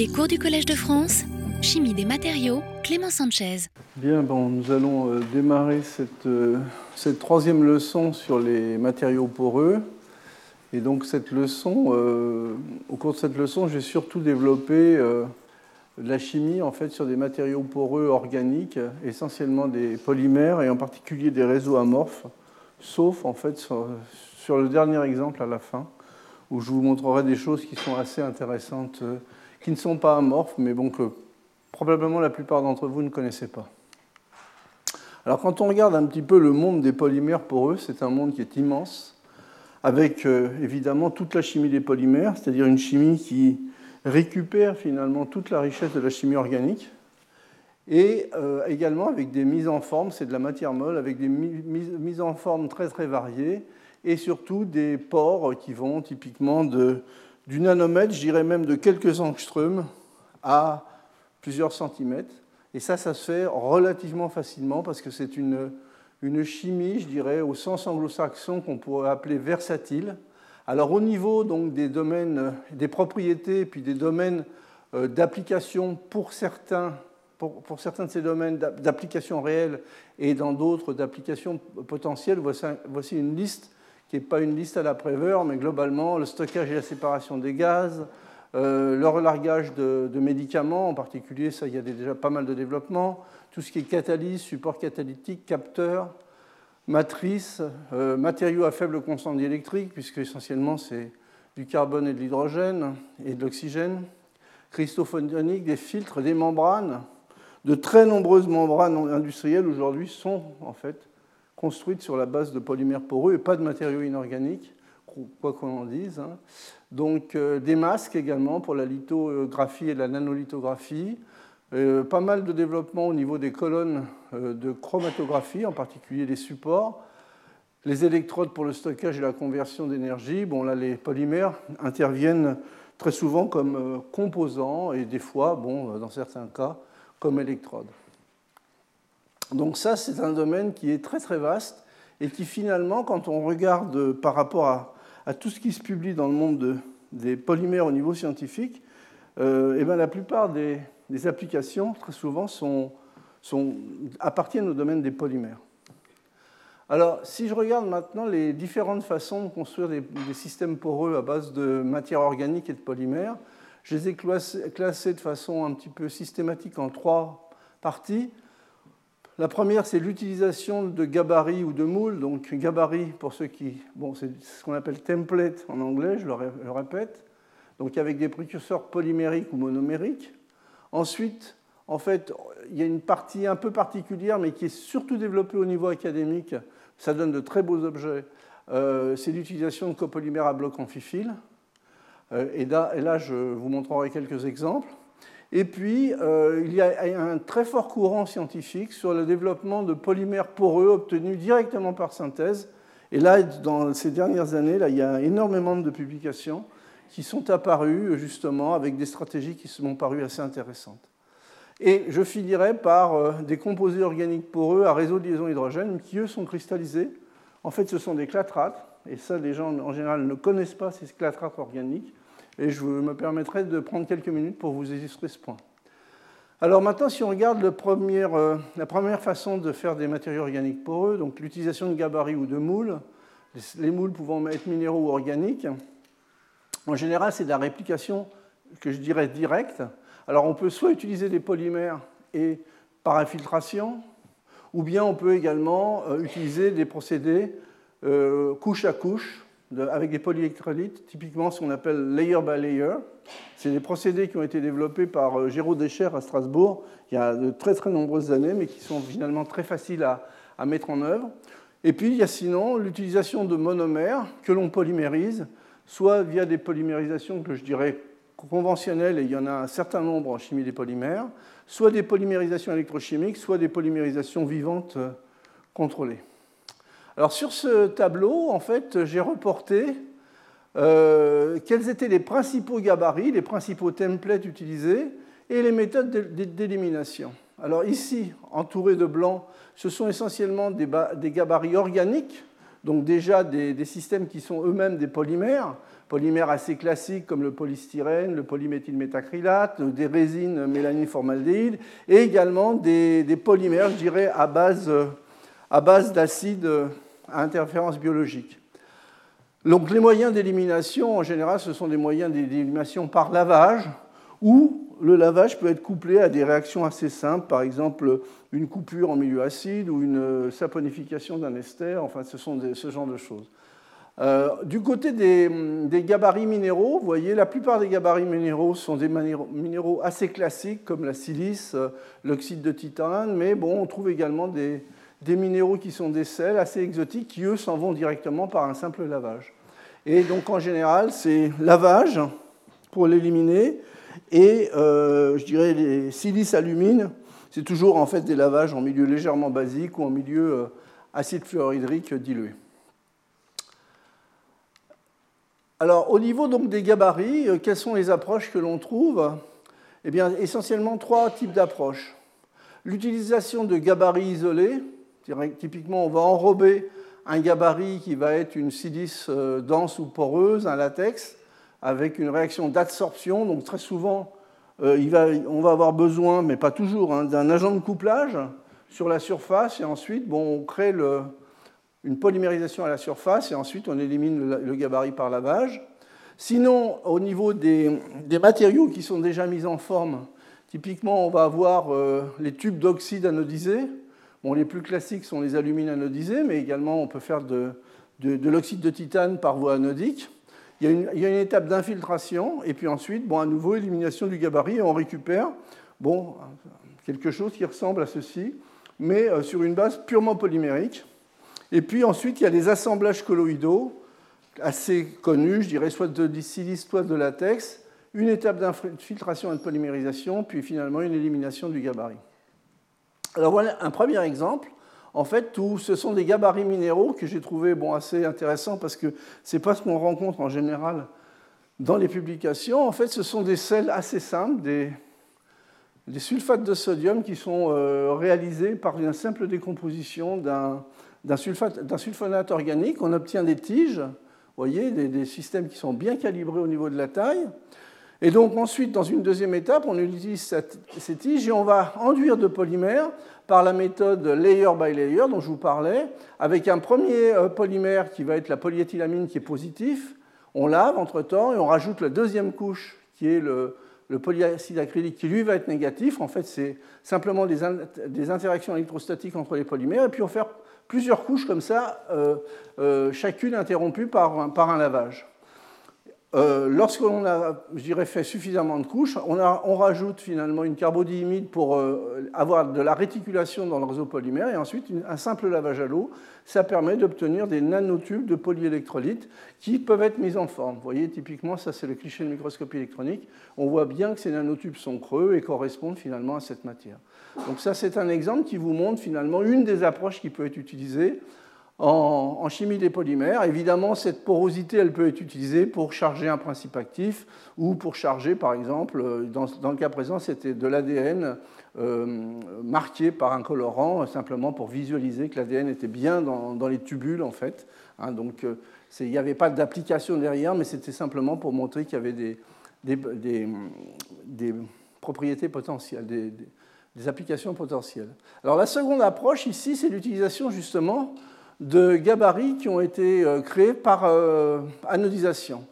Les cours du Collège de France, Chimie des matériaux, Clément Sanchez. Bien, bon, nous allons euh, démarrer cette, euh, cette, troisième leçon sur les matériaux poreux. Et donc cette leçon, euh, au cours de cette leçon, j'ai surtout développé la chimie en fait sur des matériaux poreux organiques, essentiellement des polymères et en particulier des réseaux amorphes, sauf en fait sur le dernier exemple à la fin, où je vous montrerai des choses qui sont assez intéressantes qui ne sont pas amorphes, mais que probablement la plupart d'entre vous ne connaissez pas. Alors quand on regarde un petit peu le monde des polymères poreux, c'est un monde qui est immense, avec euh, évidemment toute la chimie des polymères, c'est-à-dire une chimie qui récupère finalement toute la richesse de la chimie organique, et euh, également avec des mises en forme, c'est de la matière molle, avec des mises en forme très très variées, et surtout des pores qui vont typiquement de du nanomètre, je dirais même de quelques angstroms à plusieurs centimètres. Et ça, ça se fait relativement facilement parce que c'est une, chimie, je dirais, au sens anglo-saxon qu'on pourrait appeler versatile. Alors au niveau donc, des domaines, des propriétés, puis des domaines euh, d'application pour certains, pour, certains de ces domaines d'application réelle et dans d'autres d'application potentielle, voici une liste qui n'est pas une liste à la Préveur, mais globalement le stockage et la séparation des gaz, euh, le relargage de, médicaments, en particulier, ça, il y a déjà pas mal de développement, tout ce qui est catalyse, support catalytique, capteur, matrice, euh, matériaux à faible constante électrique, puisque essentiellement c'est du carbone et de l'hydrogène et de l'oxygène, cristaux photoniques, des filtres, des membranes. De très nombreuses membranes industrielles aujourd'hui sont en fait construite sur la base de polymères poreux et pas de matériaux inorganiques, quoi qu'on en dise. Hein. Donc euh, des masques également pour la lithographie et la nanolithographie. Euh, pas mal de développement au niveau des colonnes euh, de chromatographie, en particulier des supports. Les électrodes pour le stockage et la conversion d'énergie. Bon, là, les polymères interviennent très souvent comme composants et des fois, bon, dans certains cas, comme électrodes. Donc ça, c'est un domaine qui est très très vaste et qui finalement, quand on regarde par rapport à, tout ce qui se publie dans le monde des polymères au niveau scientifique, euh, eh bien, la plupart des, applications, très souvent, appartiennent au domaine des polymères. Alors, si je regarde maintenant les différentes façons de construire des, des systèmes poreux à base de matière organique et de polymères, je les ai classés de façon un petit peu systématique en trois parties. La première, c'est l'utilisation de gabarits ou de moules. Donc, gabarit, pour ceux qui. Bon, c'est ce qu'on appelle template en anglais, je le répète. Donc, avec des précurseurs polymériques ou monomériques. Ensuite, en fait, il y a une partie un peu particulière, mais qui est surtout développée au niveau académique. Ça donne de très beaux objets. Euh, c'est l'utilisation de copolymères à bloc amphiphiles. Euh, et là, je vous montrerai quelques exemples. Et puis, euh, il y a un très fort courant scientifique sur le développement de polymères poreux obtenus directement par synthèse. Et là, dans ces dernières années, là, il y a énormément de publications qui sont apparues justement avec des stratégies qui se sont parues assez intéressantes. Et je finirai par euh, des composés organiques poreux à réseau de liaison hydrogène qui, eux, sont cristallisés. En fait, ce sont des clatrates, et ça, les gens en général ne connaissent pas ces clatrates organiques et je me permettrai de prendre quelques minutes pour vous illustrer ce point. Alors maintenant, si on regarde euh, la première façon de faire des matériaux organiques poreux, donc l'utilisation de gabarits ou de moules, les moules pouvant être minéraux ou organiques, en général, c'est de la réplication que je dirais directe. Alors on peut soit utiliser des polymères et par infiltration, ou bien on peut également euh, utiliser des procédés euh, couche à couche, avec des polyélectrolytes, typiquement ce qu'on appelle layer by layer. C'est des procédés qui ont été développés par euh, Géraud Descher à Strasbourg il y a de très très nombreuses années, mais qui sont finalement très faciles à, à mettre en œuvre. Et puis il y a sinon l'utilisation de monomères que l'on polymérise, soit via des polymérisations que je dirais conventionnelles, et il y en a un certain nombre en chimie des polymères, soit des polymérisations électrochimiques, soit des polymérisations vivantes euh, contrôlées. Alors sur ce tableau, en fait, j'ai reporté euh, quels étaient les principaux gabarits, les principaux templates utilisés et les méthodes d'élimination. Alors ici, entouré de blanc, ce sont essentiellement des, gabarits organiques, donc déjà des, systèmes qui sont eux-mêmes des polymères, polymères assez classiques comme le polystyrène, le polyméthylmétacrylate, des résines mélanine-formaldéhyde, et également des, polymères, je dirais, à base, à base d'acides à interférence biologique. Donc les moyens d'élimination, en général, ce sont des moyens d'élimination par lavage, ou le lavage peut être couplé à des réactions assez simples, par exemple une coupure en milieu acide ou une saponification d'un ester, enfin ce sont ce genre de choses. Euh, du côté des, gabarits minéraux, vous voyez, la plupart des gabarits minéraux sont des minéraux assez classiques comme la silice, euh, l'oxyde de titane, mais bon, on trouve également des, des minéraux qui sont des sels assez exotiques qui, eux, s'en vont directement par un simple lavage. Et donc, en général, c'est lavage pour l'éliminer, et euh, je dirais les silices alumines, c'est toujours en fait des lavages en milieu légèrement basique ou en milieu euh, acide fluorhydrique dilué. Alors, au niveau donc des gabarits, euh, quelles sont les approches que l'on trouve? Eh bien, essentiellement trois types d'approches. L'utilisation de gabarits isolés, typiquement, on va enrober un gabarit qui va être une silice dense ou poreuse, un latex, avec une réaction d'absorption. Donc très souvent, euh, on va avoir besoin, mais pas toujours, hein, d'un agent de couplage sur la surface et ensuite on crée une polymérisation à la surface et ensuite on élimine le, gabarit par lavage. Sinon, au niveau des, matériaux qui sont déjà mis en forme, typiquement on va avoir euh, les tubes d'oxyde anodisé. Bon, les plus classiques sont les alumines anodisés, mais également on peut faire de l'oxyde de titane par voie anodique. Il y, a une, étape d'infiltration, et puis ensuite, bon, à nouveau, élimination du gabarit, et on récupère bon, quelque chose qui ressemble à ceci, mais euh, sur une base purement polymérique. Et puis ensuite, il y a des assemblages colloïdaux assez connus, je dirais soit de silice, soit de latex, une étape d'infiltration et de polymérisation, puis finalement une élimination du gabarit. Alors voilà un premier exemple en fait, ce sont des gabarits minéraux que j'ai trouvé bon, assez intéressants parce que ce n'est pas ce qu'on rencontre en général dans les publications. En fait, ce sont des sels assez simples, des, sulfates de sodium qui sont euh, réalisés par une simple décomposition d'un sulfonate organique. On obtient des tiges, voyez, des, systèmes qui sont bien calibrés au niveau de la taille. Et donc ensuite, dans une deuxième étape, on utilise ces tiges et on va enduire de polymère par la méthode layer by layer dont je vous parlais, avec un premier euh, polymère qui va être la polyéthylamine qui est positif. On lave entre-temps et on rajoute la deuxième couche qui est le, polyacide acrylique qui lui va être négatif. En fait, c'est simplement des, interactions électrostatiques entre les polymères. Et puis on fait plusieurs couches comme ça, euh, euh, chacune interrompue par un lavage. Euh, lorsqu'on a, je fait suffisamment de couches, on, rajoute finalement une carbodiimide pour euh, avoir de la réticulation dans le réseau polymère et ensuite un simple lavage à l'eau. Ça permet d'obtenir des nanotubes de polyélectrolytes qui peuvent être mis en forme. Vous voyez, typiquement, ça c'est le cliché de microscopie électronique. On voit bien que ces nanotubes sont creux et correspondent finalement à cette matière. Donc ça c'est un exemple qui vous montre finalement une des approches qui peut être utilisée en, chimie des polymères. Évidemment, cette porosité, elle peut être utilisée pour charger un principe actif ou pour charger, par exemple, dans, le cas présent, c'était de l'ADN euh, marqué par un colorant, simplement pour visualiser que l'ADN était bien dans, les tubules, en fait. Hein. donc, euh, il n'y avait pas d'application derrière, mais c'était simplement pour montrer qu'il y avait des, des, propriétés potentielles, des applications potentielles. Alors, la seconde approche ici, c'est l'utilisation justement de gabarits qui ont été euh, créés par euh, anodisation.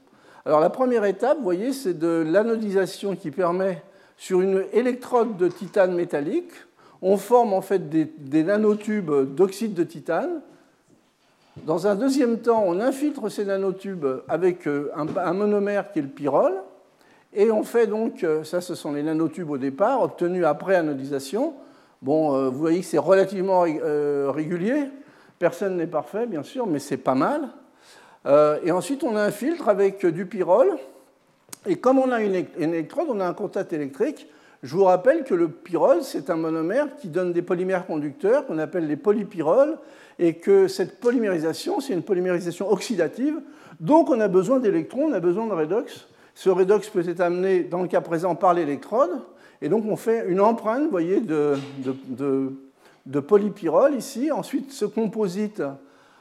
Alors la première étape, vous voyez, c'est de l'anodisation qui permet, sur une électrode de titane métallique, on forme en fait des, nanotubes d'oxyde de titane. Dans un deuxième temps, on infiltre ces nanotubes avec euh, un, monomère qui est le pyrrole. Et on fait donc, ça ce sont les nanotubes au départ, obtenus après anodisation. Bon, vous voyez que c'est relativement régulier. Personne n'est parfait, bien sûr, mais c'est pas mal. Euh, et ensuite, on a un filtre avec du pyrrole. Et comme on a une électrode, on a un contact électrique. Je vous rappelle que le pyrrole, c'est un monomère qui donne des polymères conducteurs qu'on appelle les polypyroles, et que cette polymérisation, c'est une polymérisation oxydative. Donc, on a besoin d'électrons, on a besoin de redox. Ce redox peut être amené, dans le cas présent, par l'électrode. Et donc, on fait une empreinte, vous voyez, de polypyrrole ici. Ensuite, ce composite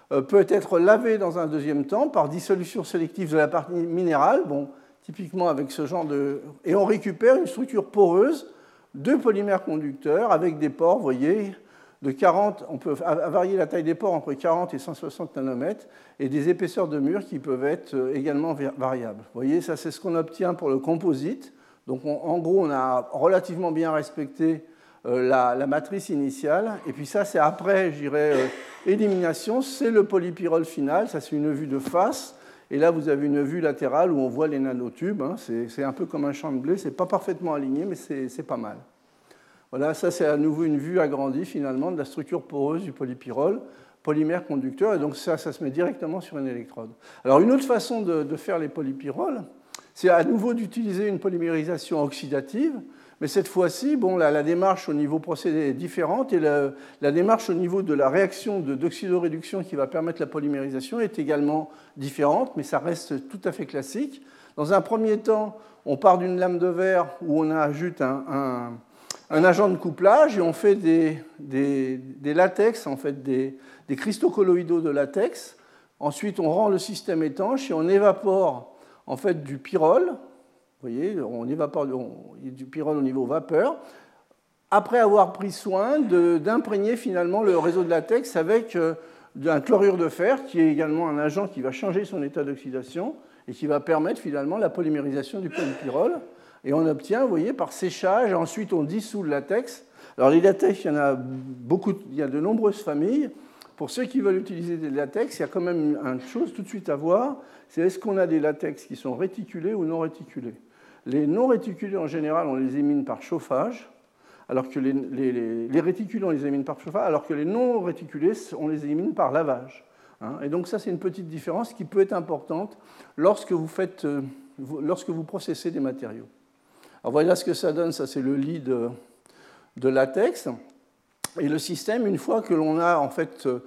peut être lavé dans un deuxième temps par dissolution sélective de la partie minérale, bon, typiquement avec ce genre de... Et on récupère une structure poreuse de polymères conducteurs avec des pores, vous voyez, de 40, on peut varier la taille des pores entre 40 et 160 nanomètres et des épaisseurs de murs qui peuvent être euh, également variables. Vous voyez, ça c'est ce qu'on obtient pour le composite. Donc en gros, on a relativement bien respecté euh, la, matrice initiale. Et puis ça, c'est après, je dirais, euh, élimination, c'est le polypyrrole final. Ça, c'est une vue de face. Et là, vous avez une vue latérale où on voit les nanotubes. Hein. C'est un peu comme un champ de blé. C'est pas parfaitement aligné, mais c'est pas mal. Voilà, ça c'est à nouveau une vue agrandie finalement de la structure poreuse du polypyrrole, polymère conducteur, et donc ça, ça se met directement sur une électrode. Alors une autre façon de, faire les polypyroles, c'est à nouveau d'utiliser une polymérisation oxydative, mais cette fois-ci, bon, la, démarche au niveau procédé est différente et la, démarche au niveau de la réaction d'oxydoréduction qui va permettre la polymérisation est également différente, mais ça reste tout à fait classique. Dans un premier temps, on part d'une lame de verre où on ajoute un agent de couplage et on fait des, des, latex, en fait des, cristaux colloïdaux de latex. Ensuite, on rend le système étanche et on évapore en fait du pyrrole. Vous voyez, on évapore du pyrrole au niveau vapeur. Après avoir pris soin d'imprégner finalement le réseau de latex avec euh, un chlorure de fer, qui est également un agent qui va changer son état d'oxydation et qui va permettre finalement la polymérisation du polypyrrole. Et on obtient, vous voyez, par séchage, ensuite on dissout le latex. Alors les latex, il y en a beaucoup, il y a de nombreuses familles. Pour ceux qui veulent utiliser des latex, il y a quand même une chose tout de suite à voir, c'est est-ce qu'on a des latex qui sont réticulés ou non réticulés? Les non réticulés, en général, on les élimine par chauffage, alors que les, réticulés, on les élimine par chauffage, alors que les non réticulés, on les élimine par lavage. Hein. Et donc ça, c'est une petite différence qui peut être importante lorsque vous, faites, euh, lorsque vous processez des matériaux. Alors voilà ce que ça donne, ça c'est le lit de, latex. Et le système, une fois que l'on a en fait euh,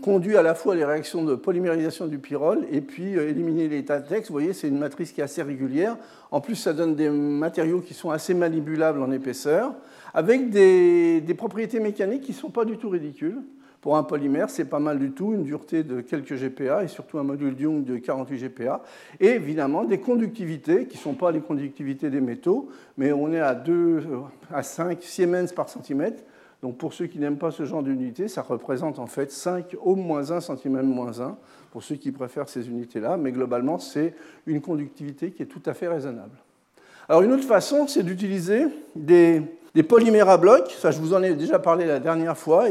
conduit à la fois les réactions de polymérisation du pyrrole et puis euh, éliminé les latex, vous voyez, c'est une matrice qui est assez régulière. En plus, ça donne des matériaux qui sont assez manipulables en épaisseur, avec des, propriétés mécaniques qui ne sont pas du tout ridicules. Pour un polymère, c'est pas mal du tout, une dureté de quelques GPa et surtout un module Young de 48 GPa. Et évidemment, des conductivités qui ne sont pas les conductivités des métaux, mais on est à 2 à 5 Siemens par centimètre. Donc pour ceux qui n'aiment pas ce genre d'unité, ça représente en fait 5 au moins 1 cm moins 1 pour ceux qui préfèrent ces unités-là, mais globalement c'est une conductivité qui est tout à fait raisonnable. Alors une autre façon, c'est d'utiliser des, polymères à blocs. Ça, je vous en ai déjà parlé la dernière fois,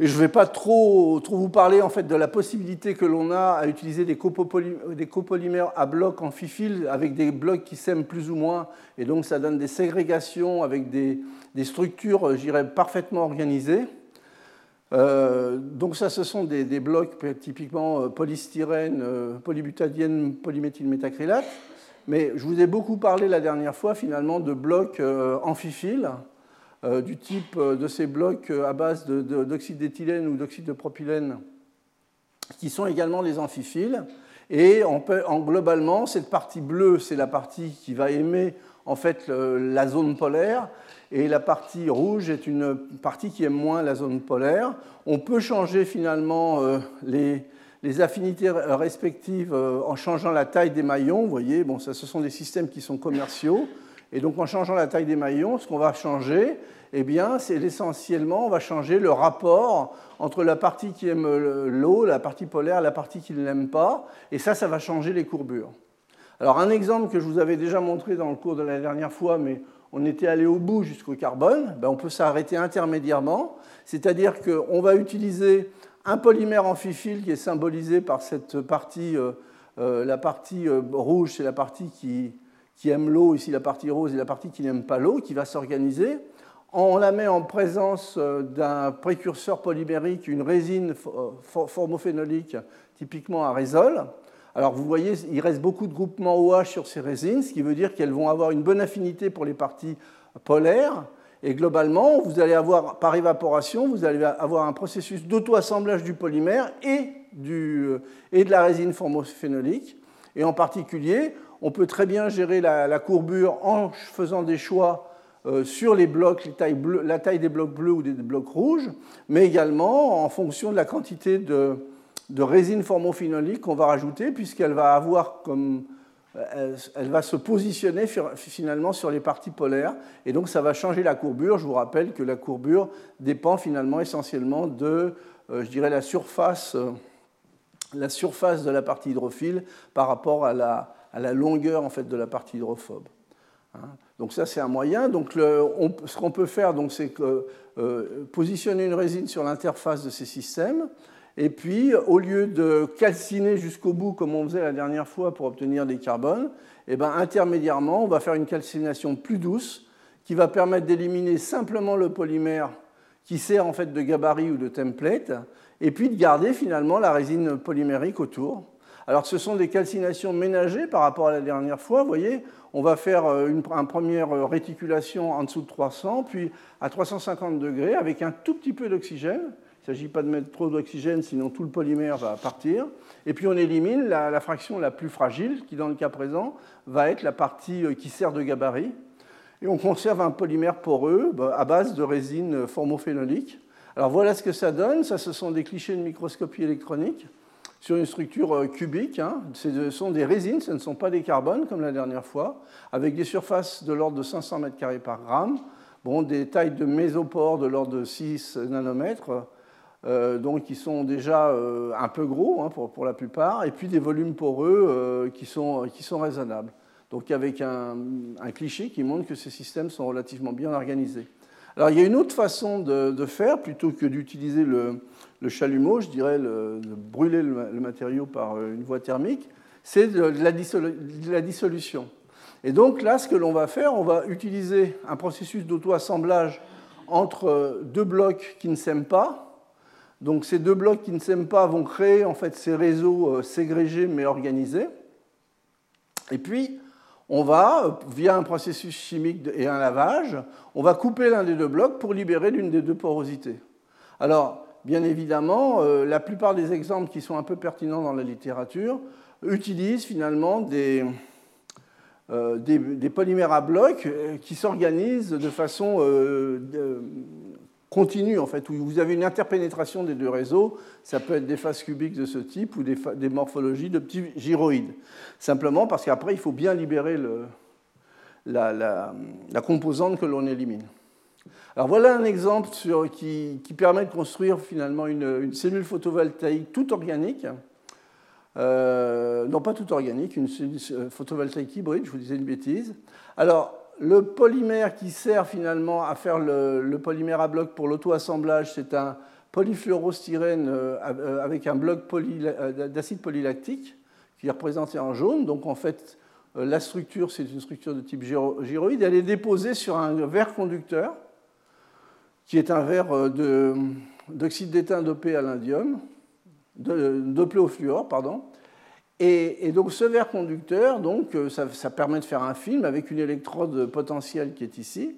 je ne vais pas trop, vous parler en fait, de la possibilité que l'on a à utiliser des, copolymères à blocs amphiphiles avec des blocs qui s'aiment plus ou moins, et donc ça donne des ségrégations avec des, structures, je parfaitement organisées. Euh, donc ça, ce sont des, blocs typiquement euh, polystyrène, euh, polybutadienne, polyméthylmétacrylate. Mais je vous ai beaucoup parlé la dernière fois finalement de blocs amphiphiles euh, du type euh, de ces blocs euh, à base d'oxyde d'éthylène ou d'oxyde de propylène, qui sont également des amphiphiles. Et en, globalement, cette partie bleue, c'est la partie qui va aimer en fait la zone polaire, et la partie rouge est une partie qui aime moins la zone polaire. On peut changer finalement les, les affinités respectives en changeant la taille des maillons. Vous voyez, bon, ça, ce sont des systèmes qui sont commerciaux. Et donc en changeant la taille des maillons, ce qu'on va changer, eh bien, c'est essentiellement, on va changer le rapport entre la partie qui aime l'eau, la partie polaire, la partie qui ne l'aime pas, et ça, ça va changer les courbures. Alors un exemple que je vous avais déjà montré dans le cours de la dernière fois, mais on était allé au bout jusqu'au carbone, ben, on peut s'arrêter intermédiairement, c'est-à-dire qu'on va utiliser un polymère amphiphile qui est symbolisé par cette partie, euh, euh, la partie euh, rouge, c'est la partie qui, qui aime l'eau, ici la partie rose, et la partie qui n'aime pas l'eau, qui va s'organiser. On la met en présence euh, d'un précurseur polymérique, une résine euh, formophénolique, typiquement à résol. Alors vous voyez, il reste beaucoup de groupements OH sur ces résines, ce qui veut dire qu'elles vont avoir une bonne affinité pour les parties polaires. Et globalement, vous allez avoir, par évaporation, vous allez avoir un processus d'auto-assemblage du polymère et, du, euh, et de la résine formophénolique. Et en particulier, on peut très bien gérer la, courbure en faisant des choix euh, sur les blocs, la taille des blocs bleus ou des blocs rouges, mais également en fonction de la quantité de, résine formophénolique qu'on va rajouter, puisqu'elle va avoir comme elle va se positionner finalement sur les parties polaires et donc ça va changer la courbure. Je vous rappelle que la courbure dépend finalement essentiellement de, je dirais, la surface, la surface de la partie hydrophile par rapport à la, à la longueur en fait de la partie hydrophobe. Hein. donc ça c'est un moyen. Donc ce qu'on peut faire, c'est que euh, positionner une résine sur l'interface de ces systèmes. Et puis, au lieu de calciner jusqu'au bout, comme on faisait la dernière fois pour obtenir des carbones, eh ben, intermédiairement, on va faire une calcination plus douce qui va permettre d'éliminer simplement le polymère qui sert en fait de gabarit ou de template, et puis de garder finalement la résine polymérique autour. Alors ce sont des calcinations ménagées par rapport à la dernière fois. Vous voyez, on va faire euh, une, première euh, réticulation en dessous de 300, puis à 350 degrés avec un tout petit peu d'oxygène. Il ne s'agit pas de mettre trop d'oxygène, sinon tout le polymère va partir. Et puis on élimine la, la, fraction la plus fragile, qui dans le cas présent va être la partie euh, qui sert de gabarit. Et on conserve un polymère poreux bah, à base de résine formophénolique. Alors voilà ce que ça donne. Ça, ce sont des clichés de microscopie électronique sur une structure euh, cubique. Hein. Ce sont des résines, ce ne sont pas des carbones comme la dernière fois, avec des surfaces de l'ordre de 500 m2 par gramme, bon, des tailles de mésopores de l'ordre de 6 nanomètres, euh, donc qui sont déjà euh, un peu gros hein, pour, pour, la plupart, et puis des volumes poreux qui, sont, qui sont raisonnables. Donc avec un, cliché qui montre que ces systèmes sont relativement bien organisés. Alors il y a une autre façon de faire, plutôt que d'utiliser le, le chalumeau, je dirais, de brûler le, matériau par euh, une voie thermique, c'est de, la dissolution. Et donc là, ce que l'on va faire, on va utiliser un processus d'auto-assemblage entre euh, deux blocs qui ne s'aiment pas. Donc ces deux blocs qui ne s'aiment pas vont créer en fait ces réseaux euh, ségrégés mais organisés. Et puis, on va, via un processus chimique et un lavage, on va couper l'un des deux blocs pour libérer l'une des deux porosités. Alors, bien évidemment, euh, la plupart des exemples qui sont un peu pertinents dans la littérature utilisent finalement des, euh, polymères à blocs euh, qui s'organisent de façon continue, en fait, où vous avez une interpénétration des deux réseaux. Ça peut être des phases cubiques de ce type ou des, morphologies de petits gyroïdes. Simplement parce qu'après, il faut bien libérer la composante que l'on élimine. Alors voilà un exemple qui, permet de construire finalement une, cellule photovoltaïque toute organique. Euh, non, pas toute organique, une cellule photovoltaïque hybride, je vous disais une bêtise. Alors, le polymère qui sert finalement à faire le, polymère à bloc pour l'auto-assemblage, c'est un polyfluorostyrène euh, euh, avec un bloc d'acide polylactique qui est représenté en jaune. Donc en fait, la structure, c'est une structure de type gyroïde. Elle est déposée sur un verre conducteur qui est un verre euh, d'oxyde d'étain dopé à l'indium, dopé au fluor, pardon. Et, donc ce verre conducteur, donc, euh, ça, permet de faire un film avec une électrode potentielle qui est ici.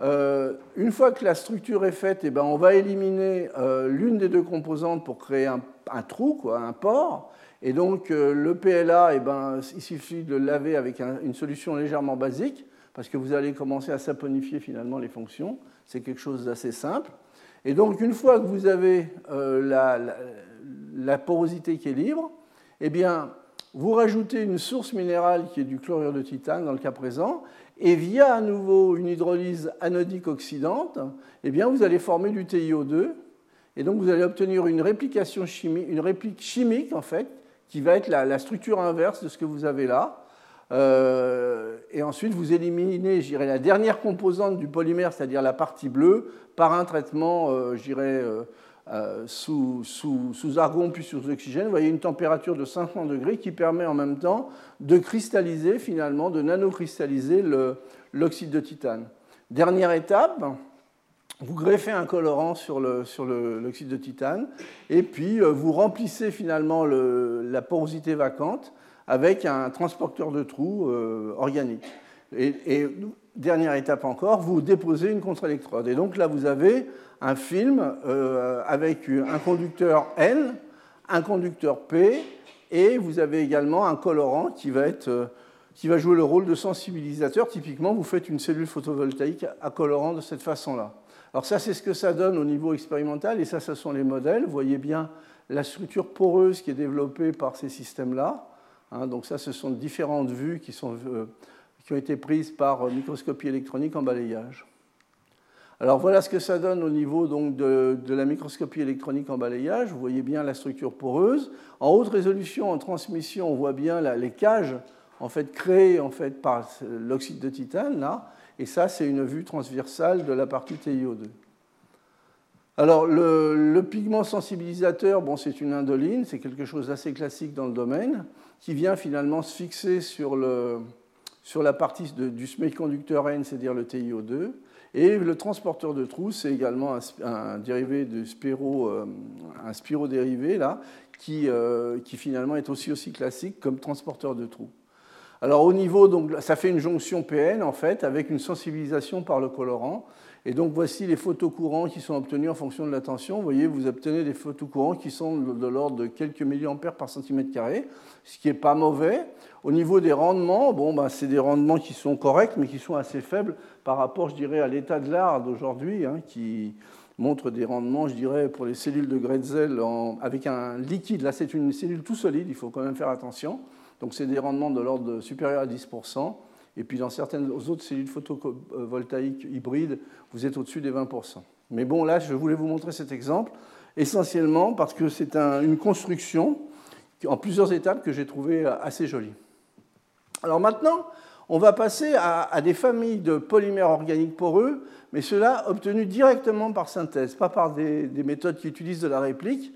Euh, une fois que la structure est faite, eh ben, on va éliminer l'une des deux composantes pour créer un, trou, quoi, un pore. Et donc le PLA, eh ben, il suffit de le laver avec une solution légèrement basique, parce que vous allez commencer à saponifier finalement les fonctions. C'est quelque chose d'assez simple. Et donc, une fois que vous avez euh, la, porosité qui est libre, eh bien, vous rajoutez une source minérale qui est du chlorure de titane dans le cas présent, et via à nouveau une hydrolyse anodique oxydante, eh bien, vous allez former du TiO2, et donc vous allez obtenir une réplication chimique, une réplique chimique en fait, qui va être la structure inverse de ce que vous avez là, euh, et ensuite, vous éliminez la dernière composante du polymère, c'est-à-dire la partie bleue, par un traitement euh, euh, sous, sous, argon puis sous oxygène. Vous voyez une température de 500 degrés qui permet en même temps de cristalliser, finalement, de nanocristalliser l'oxyde de titane. Dernière étape, vous greffez un colorant sur l'oxyde sur de titane et puis vous remplissez finalement la porosité vacante avec un transporteur de trous euh, organique. Et, dernière étape encore, vous déposez une contre-électrode. Et donc là, vous avez un film euh, avec un conducteur N, un conducteur P, et vous avez également un colorant qui va, être, euh, qui va jouer le rôle de sensibilisateur. Typiquement, vous faites une cellule photovoltaïque à colorant de cette façon-là. Alors ça, c'est ce que ça donne au niveau expérimental, et ça, ce sont les modèles. Vous voyez bien la structure poreuse qui est développée par ces systèmes-là. Hein, donc ça, ce sont différentes vues qui, euh, ont été prises par microscopie électronique en balayage. Alors voilà ce que ça donne au niveau donc, de, la microscopie électronique en balayage. Vous voyez bien la structure poreuse. En haute résolution, en transmission, on voit bien les cages en fait, créées en fait, par l'oxyde de titane. Là. Et ça, c'est une vue transversale de la partie TiO2. Alors, le, pigment sensibilisateur, bon, c'est une indoline, c'est quelque chose d'assez classique dans le domaine, qui vient finalement se fixer sur, le, sur la partie du semi-conducteur N, c'est-à-dire le TiO2. Et le transporteur de trous, c'est également un, dérivé de spiro, euh, un spirodérivé là, qui, euh, qui, finalement est aussi aussi classique comme transporteur de trous. Alors au niveau, donc, ça fait une jonction PN en fait, avec une sensibilisation par le colorant. Et donc voici les photocourants qui sont obtenus en fonction de la tension. Vous voyez, vous obtenez des photocourants qui sont de l'ordre de quelques milliampères par centimètre carré, ce qui n'est pas mauvais. Au niveau des rendements, bon, ben, c'est des rendements qui sont corrects, mais qui sont assez faibles par rapport, je dirais, à l'état de l'art d'aujourd'hui, hein, qui montre des rendements, je dirais, pour les cellules de Gretzel avec un liquide. Là, c'est une cellule tout solide, il faut quand même faire attention. Donc c'est des rendements de l'ordre supérieur à 10%. Et puis dans certaines autres cellules photovoltaïques hybrides, vous êtes au-dessus des 20%. Mais bon, là, je voulais vous montrer cet exemple, essentiellement parce que c'est une construction en plusieurs étapes que j'ai trouvé assez jolie. Alors maintenant, on va passer à, des familles de polymères organiques poreux, mais cela obtenu directement par synthèse, pas par des, méthodes qui utilisent de la réplique.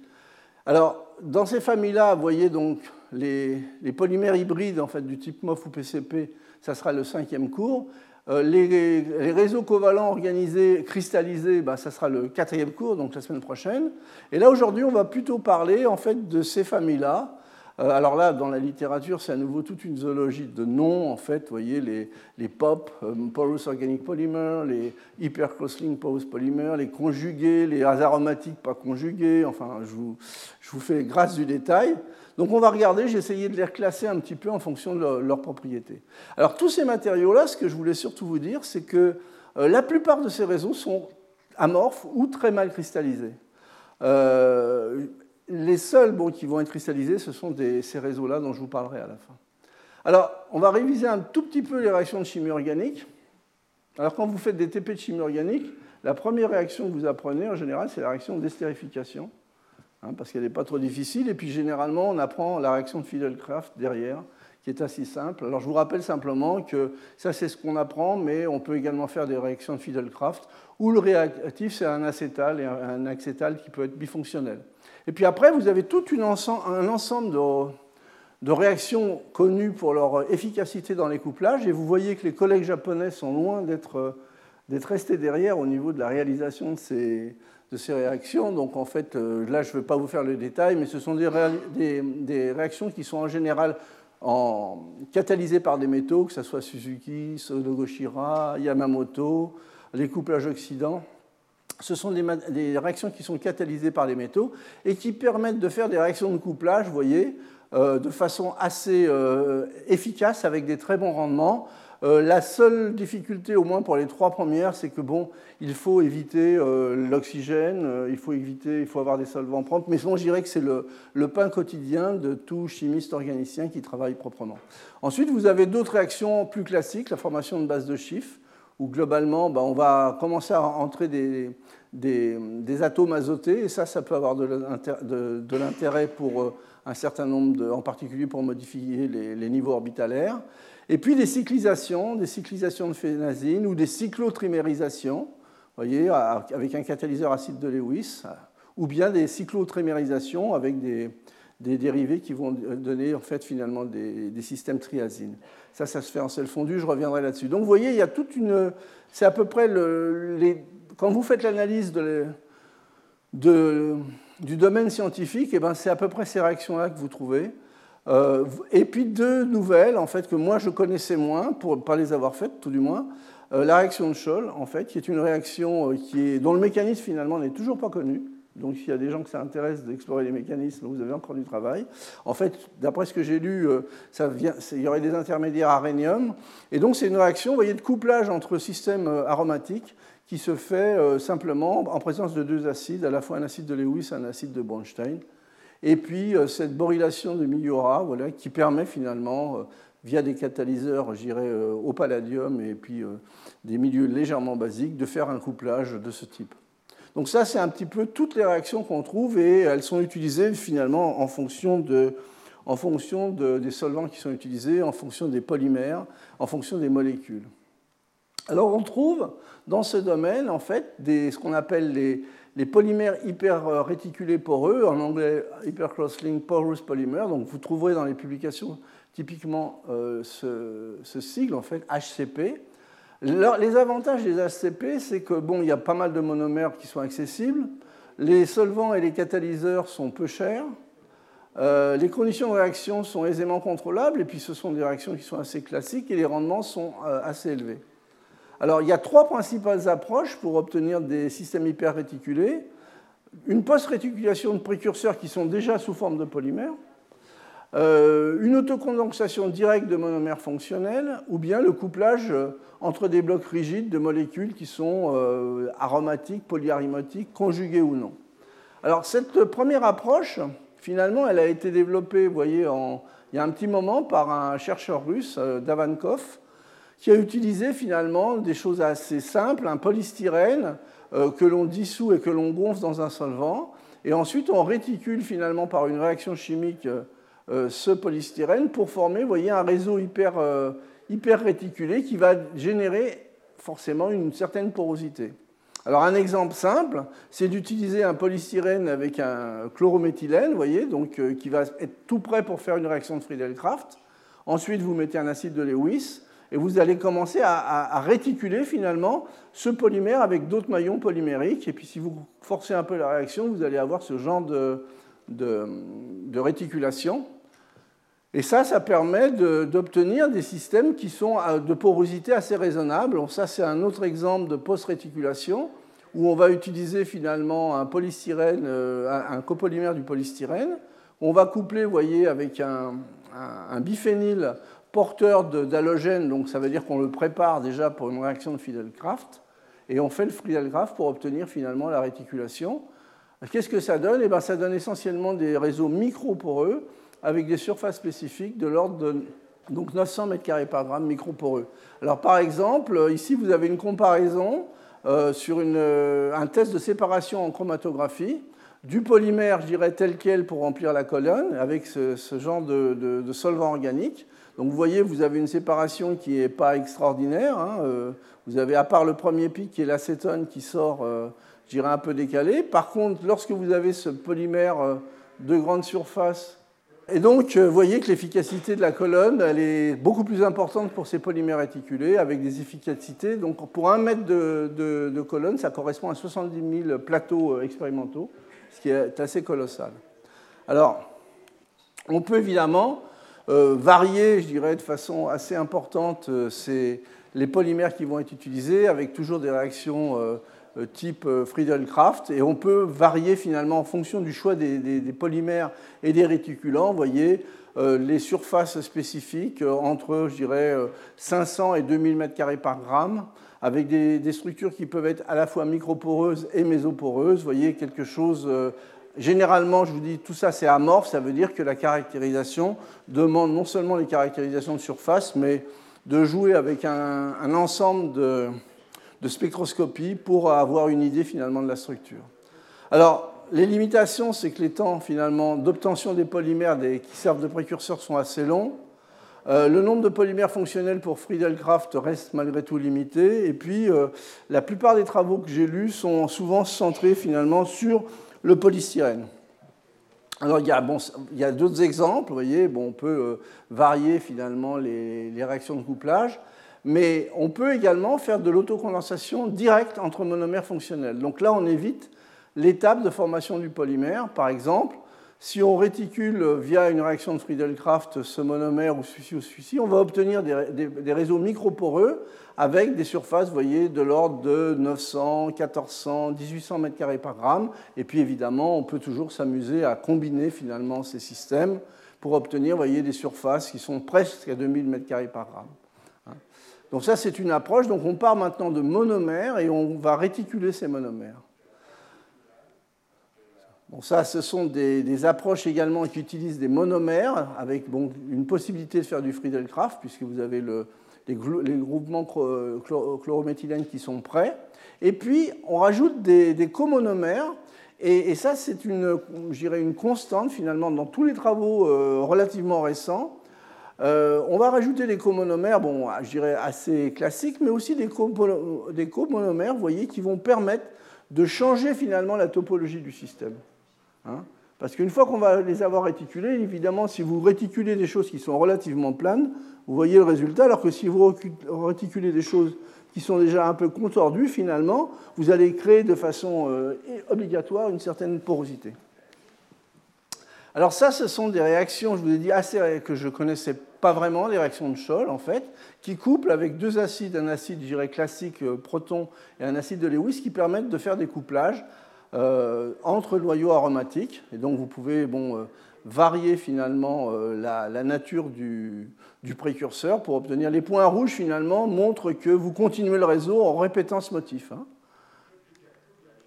Alors, dans ces familles-là, vous voyez donc les, polymères hybrides en fait, du type MOF ou PCP ça sera le cinquième cours. Euh, les, réseaux covalents organisés, cristallisés, bah, ça sera le quatrième cours, donc la semaine prochaine. Et là, aujourd'hui, on va plutôt parler en fait, de ces familles-là. Euh, alors là, dans la littérature, c'est à nouveau toute une zoologie de noms, en fait. Vous voyez, les, les POP, euh, Porous Organic Polymer, les Hypercrossling Porous Polymer, les conjugués, les aromatiques pas conjugués. Enfin, je vous, je vous fais grâce du détail. Donc on va regarder, j'ai essayé de les reclasser un petit peu en fonction de leurs propriétés. Alors tous ces matériaux-là, ce que je voulais surtout vous dire, c'est que euh, la plupart de ces réseaux sont amorphes ou très mal cristallisés. Euh, les seuls qui vont être cristallisés, ce sont ces réseaux-là dont je vous parlerai à la fin. Alors, on va réviser un tout petit peu les réactions de chimie organique. Alors, quand vous faites des TP de chimie organique, la première réaction que vous apprenez, en général, c'est la réaction d'estérification. Hein, parce qu'elle n'est pas trop difficile. Et puis généralement, on apprend la réaction de Fidelcraft derrière, qui est assez simple. Alors je vous rappelle simplement que ça, c'est ce qu'on apprend, mais on peut également faire des réactions de Fidelcraft, où le réactif, c'est un acétal, et un acétal qui peut être bifonctionnel. Et puis après, vous avez tout un ensemble de, de réactions connues pour leur efficacité dans les couplages, et vous voyez que les collègues japonais sont loin d'être restés derrière au niveau de la réalisation de ces, de ces réactions. Donc en fait, euh, là, je ne vais pas vous faire le détail, mais ce sont des, réactions qui sont en général catalysées par des métaux, que ce soit Suzuki, Sodogoshira, Yamamoto, les couplages oxydants. Ce sont des, réactions qui sont catalysées par les métaux et qui permettent de faire des réactions de couplage, vous voyez, euh, de façon assez euh, efficace avec des très bons rendements. Euh, la seule difficulté, au moins pour les trois premières, c'est que bon, il faut éviter euh, l'oxygène, euh, il faut éviter, il faut avoir des solvants propres. Mais sinon, je dirais que c'est le, pain quotidien de tout chimiste organicien qui travaille proprement. Ensuite, vous avez d'autres réactions plus classiques, la formation de base de chiffres, où globalement, bah, on va commencer à entrer des, atomes azotés, et ça, ça peut avoir de l'intérêt pour un certain nombre, en particulier pour modifier les, les niveaux orbitalaires. Et puis des cyclisations, des cyclisations de phénazine ou des cyclotrimérisations, voyez, avec un catalyseur acide de Lewis, ou bien des cyclotrimérisations avec des, dérivés qui vont donner en fait finalement des, systèmes triazines. Ça, ça se fait en sel fondu, je reviendrai là-dessus. Donc vous voyez, il y a toute une... C'est à peu près le. Quand vous faites l'analyse de, de, du domaine scientifique, eh ben, c'est à peu près ces réactions-là que vous trouvez. Euh, et puis deux nouvelles, en fait, que moi je connaissais moins, pour pas les avoir faites tout du moins. Euh, la réaction de Scholl, en fait, qui est une réaction euh, qui est, dont le mécanisme finalement n'est toujours pas connu. Donc s'il y a des gens que ça intéresse d'explorer les mécanismes, vous avez encore du travail. En fait, d'après ce que j'ai lu, il y aurait des intermédiaires arénium. Et donc c'est une réaction, voyez, de couplage entre systèmes aromatiques qui se fait simplement en présence de deux acides, à la fois un acide de Lewis et un acide de Bronstein. Et puis cette borylation de Migliora, voilà, qui permet finalement, via des catalyseurs, je dirais, au palladium et puis des milieux légèrement basiques, de faire un couplage de ce type. Donc ça, c'est un petit peu toutes les réactions qu'on trouve et elles sont utilisées finalement en fonction, de, en fonction des solvants qui sont utilisés, en fonction des polymères, en fonction des molécules. Alors on trouve dans ce domaine en fait des, ce qu'on appelle les, les polymères hyper réticulés poreux, en anglais hypercrosslink porous polymer. Donc vous trouverez dans les publications typiquement euh, ce, sigle en fait HCP les avantages des ACP, c'est que bon, il y a pas mal de monomères qui sont accessibles, les solvants et les catalyseurs sont peu chers, euh, les conditions de réaction sont aisément contrôlables, et puis ce sont des réactions qui sont assez classiques et les rendements sont euh, assez élevés. Alors il y a trois principales approches pour obtenir des systèmes hyper réticulés. Une post-réticulation de précurseurs qui sont déjà sous forme de polymères, euh, une autocondensation directe de monomères fonctionnels ou bien le couplage entre des blocs rigides de molécules qui sont euh, aromatiques, polyaromatiques, conjuguées ou non. Alors cette première approche, finalement, elle a été développée, vous voyez, il y a un petit moment par un chercheur russe, euh, Davankov, qui a utilisé finalement des choses assez simples, un polystyrène que l'on dissout et que l'on gonfle dans un solvant, et ensuite on réticule finalement par une réaction chimique euh, ce polystyrène pour former voyez, un réseau hyper, euh, hyper réticulé qui va générer forcément une certaine porosité. Alors un exemple simple, c'est d'utiliser un polystyrène avec un chlorométhylène, voyez, donc, euh, qui va être tout prêt pour faire une réaction de Friedel-Crafts. Ensuite, vous mettez un acide de Lewis et vous allez commencer à, réticuler finalement ce polymère avec d'autres maillons polymériques. Et puis si vous forcez un peu la réaction, vous allez avoir ce genre de, réticulation. Et ça, ça permet d'obtenir des systèmes qui sont de porosité assez raisonnable. ça, c'est un autre exemple de post-réticulation où on va utiliser finalement un polystyrène, euh, un copolymère du polystyrène. On va coupler, vous voyez, avec un, un biphényl porteur d'halogène, donc ça veut dire qu'on le prépare déjà pour une réaction de Friedel-Crafts, et on fait le Friedel-Crafts pour obtenir finalement la réticulation. Qu'est-ce que ça donne? Eh bien, Ça donne essentiellement des réseaux microporeux avec des surfaces spécifiques de l'ordre de donc 900 m2 par gramme microporeux. Alors par exemple, ici vous avez une comparaison euh, sur euh, un test de séparation en chromatographie du polymère, je dirais tel quel pour remplir la colonne, avec ce, genre de, solvant organique. Donc vous voyez, vous avez une séparation qui n'est pas extraordinaire. Hein, euh, vous avez, à part le premier pic qui est l'acétone qui sort, je dirais, un peu décalé. Par contre, lorsque vous avez ce polymère de grande surface et donc, vous voyez que l'efficacité de la colonne, elle est beaucoup plus importante pour ces polymères réticulés, avec des efficacités. Donc, pour un mètre de, colonne, ça correspond à 70 000 plateaux euh, expérimentaux, ce qui est assez colossal. Alors, on peut évidemment euh, varier, je dirais, de façon assez importante euh, les polymères qui vont être utilisés, avec toujours des réactions euh, type euh, Friedel-Crafts, et on peut varier finalement en fonction du choix des, polymères et des réticulants, vous voyez, euh, les surfaces spécifiques entre, je dirais, 500 et 2000 m2 par gramme, avec des, structures qui peuvent être à la fois microporeuses et mésoporeuses, vous voyez, quelque chose... Généralement, je vous dis, tout ça c'est amorphe, ça veut dire que la caractérisation demande non seulement les caractérisations de surface, mais de jouer avec un ensemble de, de spectroscopie pour avoir une idée finalement de la structure. Alors, les limitations, c'est que les temps finalement d'obtention des polymères qui servent de précurseurs sont assez longs. Euh, le nombre de polymères fonctionnels pour Friedel-Crafts reste malgré tout limité. Et puis, euh, la plupart des travaux que j'ai lus sont souvent centrés finalement sur le polystyrène. Alors, il y a, d'autres exemples, vous voyez, bon, on peut euh, varier finalement les, réactions de couplage mais on peut également faire de l'autocondensation directe entre monomères fonctionnels. Donc là, on évite l'étape de formation du polymère. Par exemple, si on réticule via une réaction de Friedel-Crafts ce monomère ou celui-ci ou celui-ci, on va obtenir des, réseaux microporeux avec des surfaces, voyez, de l'ordre de 900, 1400, 1800 m2 par gramme. Et puis évidemment, on peut toujours s'amuser à combiner finalement ces systèmes pour obtenir, voyez, des surfaces qui sont presque à 2000 m2 par gramme. Donc ça, c'est une approche. Donc on part maintenant de monomères et on va réticuler ces monomères. Bon, ça, ce sont des, approches également qui utilisent des monomères, avec bon, une possibilité de faire du Friedelkraft, puisque vous avez le, les, groupements chlorométhylènes qui sont prêts. Et puis, on rajoute des, comonomères, et, ça, c'est une, une constante finalement dans tous les travaux euh, relativement récents. Euh, on va rajouter des comonomères, bon, je dirais assez classiques, mais aussi des, des comonomères, vous voyez, qui vont permettre de changer finalement la topologie du système. Hein. Parce qu'une fois qu'on va les avoir réticulés, évidemment, si vous réticulez des choses qui sont relativement planes, vous voyez le résultat, alors que si vous réticulez des choses qui sont déjà un peu contordues, finalement, vous allez créer de façon euh, obligatoire une certaine porosité. Alors ça, ce sont des réactions, je vous ai dit, assez que je ne connaissais pas vraiment, les réactions de Scholl, en fait, qui couplent avec deux acides, un acide, je dirais, classique, euh, proton, et un acide de Lewis, qui permettent de faire des couplages entre noyaux aromatiques. Et donc, vous pouvez bon, varier finalement la, la nature du, précurseur pour obtenir les points rouges finalement montrent que vous continuez le réseau en répétant ce motif. Hein.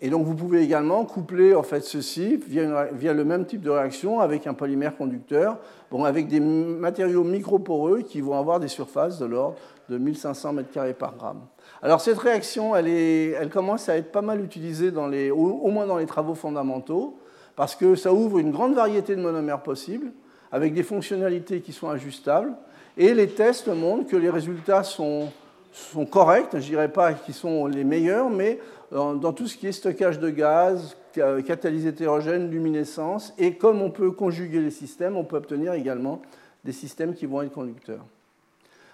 Et donc vous pouvez également coupler en fait ceci via, via, le même type de réaction avec un polymère conducteur, avec des matériaux microporeux qui vont avoir des surfaces de l'ordre de 1500 m2 par gramme. Alors cette réaction, elle, commence à être pas mal utilisée au moins dans les travaux fondamentaux, parce que ça ouvre une grande variété de monomères possibles, avec des fonctionnalités qui sont ajustables, et les tests montrent que les résultats sont, sont corrects, je dirais pas qu'ils sont les meilleurs, mais dans, tout ce qui est stockage de gaz, catalyse hétérogène, luminescence, et comme on peut conjuguer les systèmes, on peut obtenir également des systèmes qui vont être conducteurs.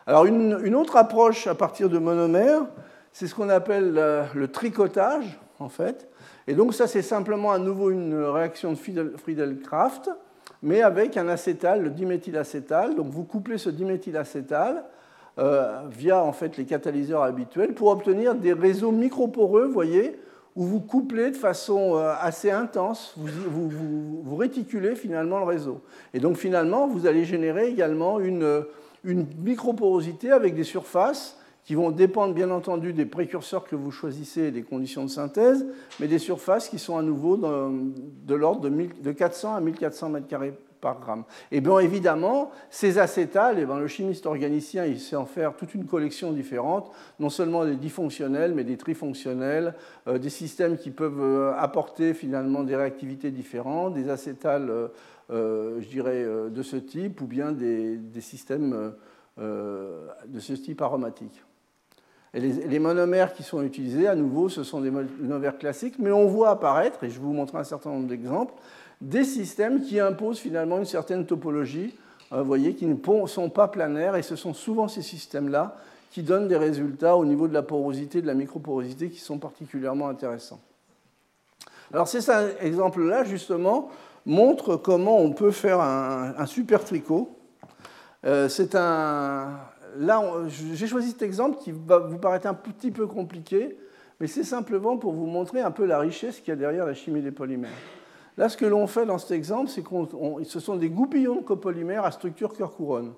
Alors une, autre approche à partir de monomères, c'est ce qu'on appelle le, tricotage, en fait. Et donc ça, c'est simplement à nouveau une réaction de Friedel-Crafts mais avec un acétal, le diméthylacétal. Donc vous couplez ce diméthylacétal euh, via en fait les catalyseurs habituels pour obtenir des réseaux microporeux, voyez, où vous couplez de façon euh, assez intense, vous, vous, réticulez finalement le réseau. Et donc finalement, vous allez générer également une, une microporosité avec des surfaces qui vont dépendre bien entendu des précurseurs que vous choisissez et des conditions de synthèse, mais des surfaces qui sont à nouveau de l'ordre de, 400 à 1400 m2 par gramme. Et bien évidemment, ces acétales, et bien, le chimiste organicien il sait en faire toute une collection différente, non seulement des difonctionnels, mais des trifonctionnels, euh, des systèmes qui peuvent euh, apporter finalement des réactivités différentes, des acétales, euh, je dirais, de ce type, ou bien des, systèmes de ce type aromatique les, monomères qui sont utilisés, à nouveau, ce sont des monomères classiques, mais on voit apparaître, et je vais vous montrer un certain nombre d'exemples, des systèmes qui imposent finalement une certaine topologie, euh, vous voyez, qui ne sont pas planaires, et ce sont souvent ces systèmes-là qui donnent des résultats au niveau de la porosité, de la microporosité, qui sont particulièrement intéressants. Alors ces exemples-là, justement, montrent comment on peut faire un, super tricot. Euh, c'est un, là, j'ai choisi cet exemple qui va vous paraître un petit peu compliqué, mais c'est simplement pour vous montrer un peu la richesse qu'il y a derrière la chimie des polymères. Là, ce que l'on fait dans cet exemple, c'est que ce sont des goupillons de copolymères à structure cœur-couronne.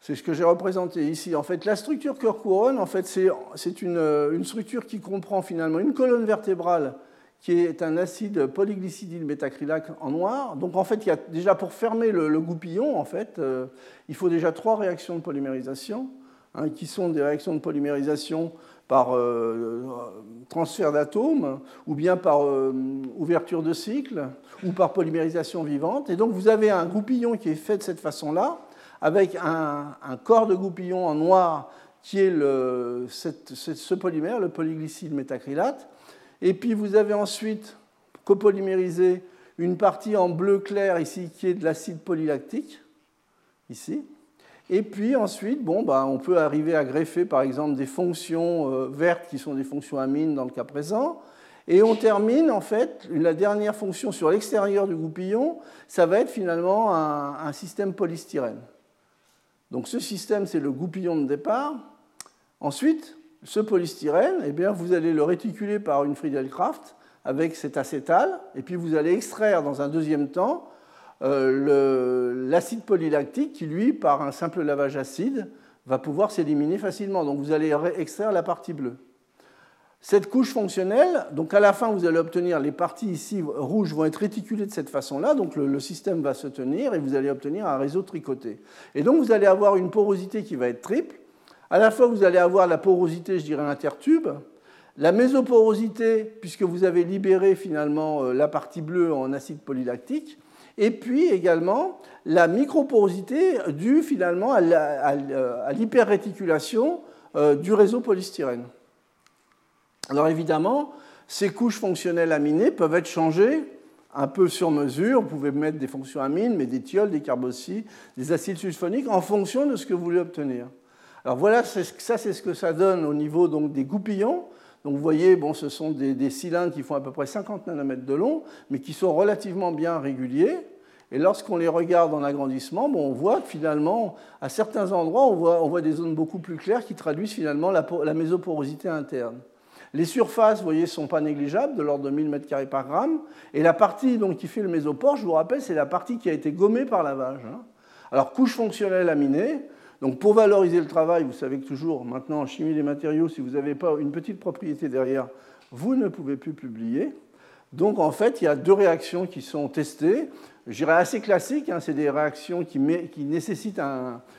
C'est ce que j'ai représenté ici. En fait, la structure cœur-couronne, en fait, c'est une, une, structure qui comprend finalement une colonne vertébrale qui est un acide polyglycidyl métacrylate en noir. Donc en fait, il y a déjà pour fermer le, goupillon, en fait, euh, il faut déjà trois réactions de polymérisation, hein, qui sont des réactions de polymérisation par euh, transfert d'atomes, ou bien par euh, ouverture de cycle, ou par polymérisation vivante. Et donc vous avez un goupillon qui est fait de cette façon-là, avec un, corps de goupillon en noir qui est ce polymère, le polyglycide métacrylate, et puis vous avez ensuite copolymérisé une partie en bleu clair ici qui est de l'acide polylactique, ici. Et puis ensuite, bon, bah, on peut arriver à greffer par exemple des fonctions euh, vertes qui sont des fonctions amines dans le cas présent. Et on termine en fait, la dernière fonction sur l'extérieur du goupillon, ça va être finalement un, un système polystyrène. Donc ce système, c'est le goupillon de départ. Ensuite, ce polystyrène, eh bien, vous allez le réticuler par une Friedelkraft avec cet acétal, et puis vous allez extraire dans un deuxième temps euh, l'acide polylactique qui, lui, par un simple lavage acide, va pouvoir s'éliminer facilement. Donc vous allez extraire la partie bleue. Cette couche fonctionnelle, donc à la fin, vous allez obtenir les parties ici rouges vont être réticulées de cette façon-là, donc le, système va se tenir et vous allez obtenir un réseau tricoté. Et donc vous allez avoir une porosité qui va être triple. À la fois, vous allez avoir la porosité, je dirais, intertube, la mésoporosité, puisque vous avez libéré finalement euh, la partie bleue en acide polylactique, et puis également la microporosité due finalement à l'hyperréticulation euh, du réseau polystyrène. Alors évidemment, ces couches fonctionnelles aminées peuvent être changées un peu sur mesure. Vous pouvez mettre des fonctions amines, mais des thiols, des carboxy, des acides sulfoniques en fonction de ce que vous voulez obtenir. Alors voilà, ça c'est ce que ça donne au niveau donc, des goupillons. Donc vous voyez, bon, ce sont des, cylindres qui font à peu près 50 nanomètres de long, mais qui sont relativement bien réguliers. Et lorsqu'on les regarde en agrandissement, bon, on voit que finalement, à certains endroits, on voit, on voit, des zones beaucoup plus claires qui traduisent finalement la, mésoporosité interne. Les surfaces, vous voyez, ne sont pas négligeables, de l'ordre de 1000 m2 par gramme. Et la partie donc, qui fait le mésopore, je vous rappelle, c'est la partie qui a été gommée par lavage. Hein. Alors, couche fonctionnelle aminée. Donc, pour valoriser le travail, vous savez que toujours, maintenant, en chimie des matériaux, si vous n'avez pas une petite propriété derrière, vous ne pouvez plus publier. Donc, en fait, il y a deux réactions qui sont testées. Je dirais assez classiques, hein, c'est des réactions qui, nécessitent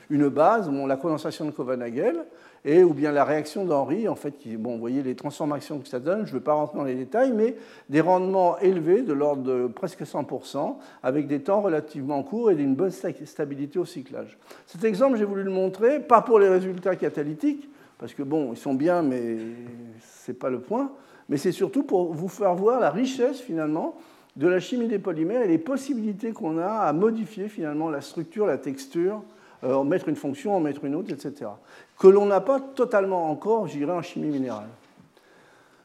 une base, la condensation de Covan-Nagel et ou bien la réaction d'Henry, en fait, qui, bon, vous voyez les transformations que ça donne, je ne vais pas rentrer dans les détails, mais des rendements élevés de l'ordre de presque 100%, avec des temps relativement courts et d'une bonne stabilité au cyclage. Cet exemple, j'ai voulu le montrer, pas pour les résultats catalytiques, parce que bon, ils sont bien, mais ce n'est pas le point, mais c'est surtout pour vous faire voir la richesse finalement de la chimie des polymères et les possibilités qu'on a à modifier finalement la structure, la texture, euh, en mettre une fonction, en mettre une autre, etc. Que l'on n'a pas totalement encore, j'irais, en chimie minérale.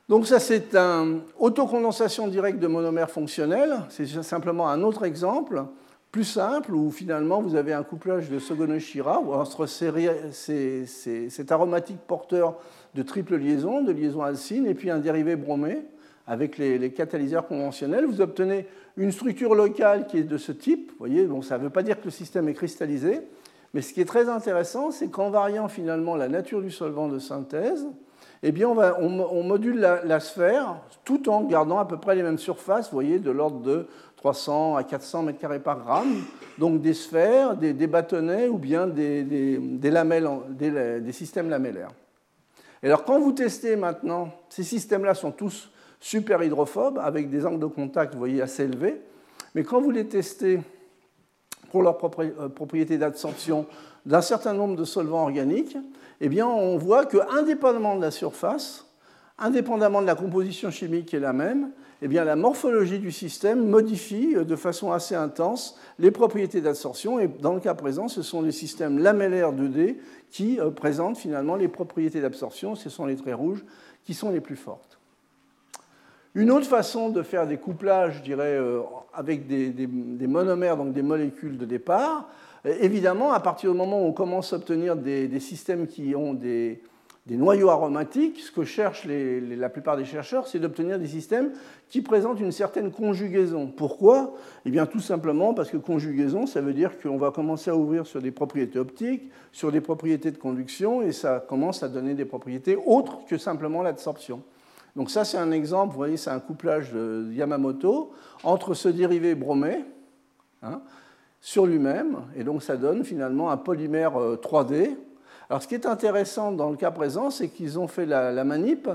Donc ça, c'est une autocondensation directe de monomères fonctionnels. C'est simplement un autre exemple, plus simple, où finalement vous avez un couplage de Sogono-Shira entre cet aromatique porteur de triple liaison, de liaison alcine, et puis un dérivé bromé avec les, catalyseurs conventionnels. Vous obtenez une structure locale qui est de ce type. Vous voyez, bon, ça ne veut pas dire que le système est cristallisé, mais ce qui est très intéressant, c'est qu'en variant finalement la nature du solvant de synthèse, eh bien on, module la, sphère tout en gardant à peu près les mêmes surfaces, vous voyez, de l'ordre de 300 à 400 mètres carrés par gramme. Donc des sphères, des, bâtonnets ou bien des, lamelles, des, systèmes lamellaires. Et alors quand vous testez maintenant, ces systèmes-là sont tous super hydrophobes avec des angles de contact, voyez, assez élevés. Mais quand vous les testez pour leur euh, propriété d'absorption d'un certain nombre de solvants organiques, eh on voit que, indépendamment de la surface, indépendamment de la composition chimique qui est la même, eh la morphologie du système modifie euh, de façon assez intense les propriétés d'absorption. Et dans le cas présent, ce sont les systèmes lamellaires 2D qui euh, présentent finalement les propriétés d'absorption. Ce sont les traits rouges qui sont les plus fortes. Une autre façon de faire des couplages, je dirais, euh, avec des, monomères, donc des molécules de départ, euh, évidemment, à partir du moment où on commence à obtenir des, systèmes qui ont des, noyaux aromatiques, ce que cherchent la plupart des chercheurs, c'est d'obtenir des systèmes qui présentent une certaine conjugaison. Pourquoi? Eh bien, tout simplement parce que conjugaison, ça veut dire qu'on va commencer à ouvrir sur des propriétés optiques, sur des propriétés de conduction, et ça commence à donner des propriétés autres que simplement l'absorption. Donc ça, c'est un exemple, vous voyez, c'est un couplage de Yamamoto entre ce dérivé bromé hein, sur lui-même, et donc ça donne finalement un polymère 3D. Euh, Alors ce qui est intéressant dans le cas présent, c'est qu'ils ont fait la, manip,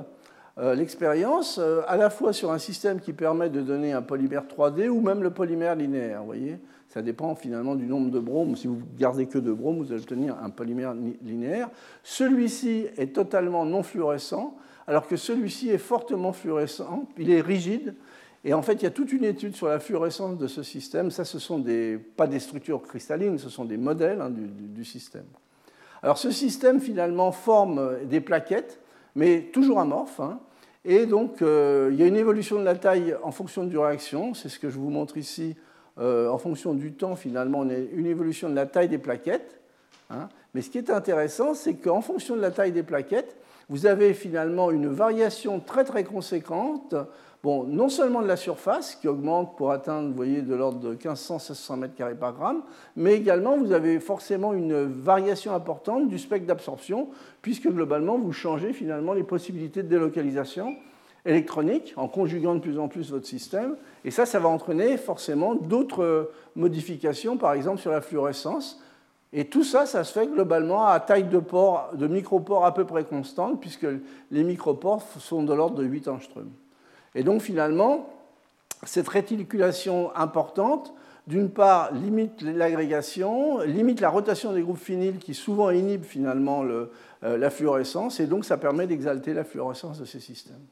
euh, l'expérience, euh, à la fois sur un système qui permet de donner un polymère 3D ou même le polymère linéaire, vous voyez ça dépend finalement du nombre de bromes. Si vous gardez que de bromes, vous allez obtenir un polymère linéaire. Celui-ci est totalement non fluorescent, alors que celui-ci est fortement fluorescent, il est rigide, et en fait, il y a toute une étude sur la fluorescence de ce système. Ça, ce sont des, pas des structures cristallines, ce sont des modèles hein, du, système. Alors, ce système, finalement, forme des plaquettes, mais toujours amorphes. Hein. et donc, euh, il y a une évolution de la taille en fonction la réaction. C'est ce que je vous montre ici. Euh, en fonction du temps, finalement, on a une évolution de la taille des plaquettes. Hein. Mais ce qui est intéressant, c'est qu'en fonction de la taille des plaquettes, vous avez finalement une variation très très conséquente Bon, non seulement de la surface qui augmente pour atteindre, voyez, de l'ordre de 1500-1600 m2 par gramme, mais également vous avez forcément une variation importante du spectre d'absorption, puisque globalement vous changez finalement les possibilités de délocalisation électronique en conjuguant de plus en plus votre système. Et ça, ça va entraîner forcément d'autres modifications, par exemple sur la fluorescence. Et tout ça, ça se fait globalement à taille de pores, de à peu près constante, puisque les micropores sont de l'ordre de 8 angstroms. Et donc finalement, cette réticulation importante, d'une part, limite l'agrégation, limite la rotation des groupes phényles qui souvent inhibent finalement euh, la fluorescence, et donc ça permet d'exalter la fluorescence de ces systèmes.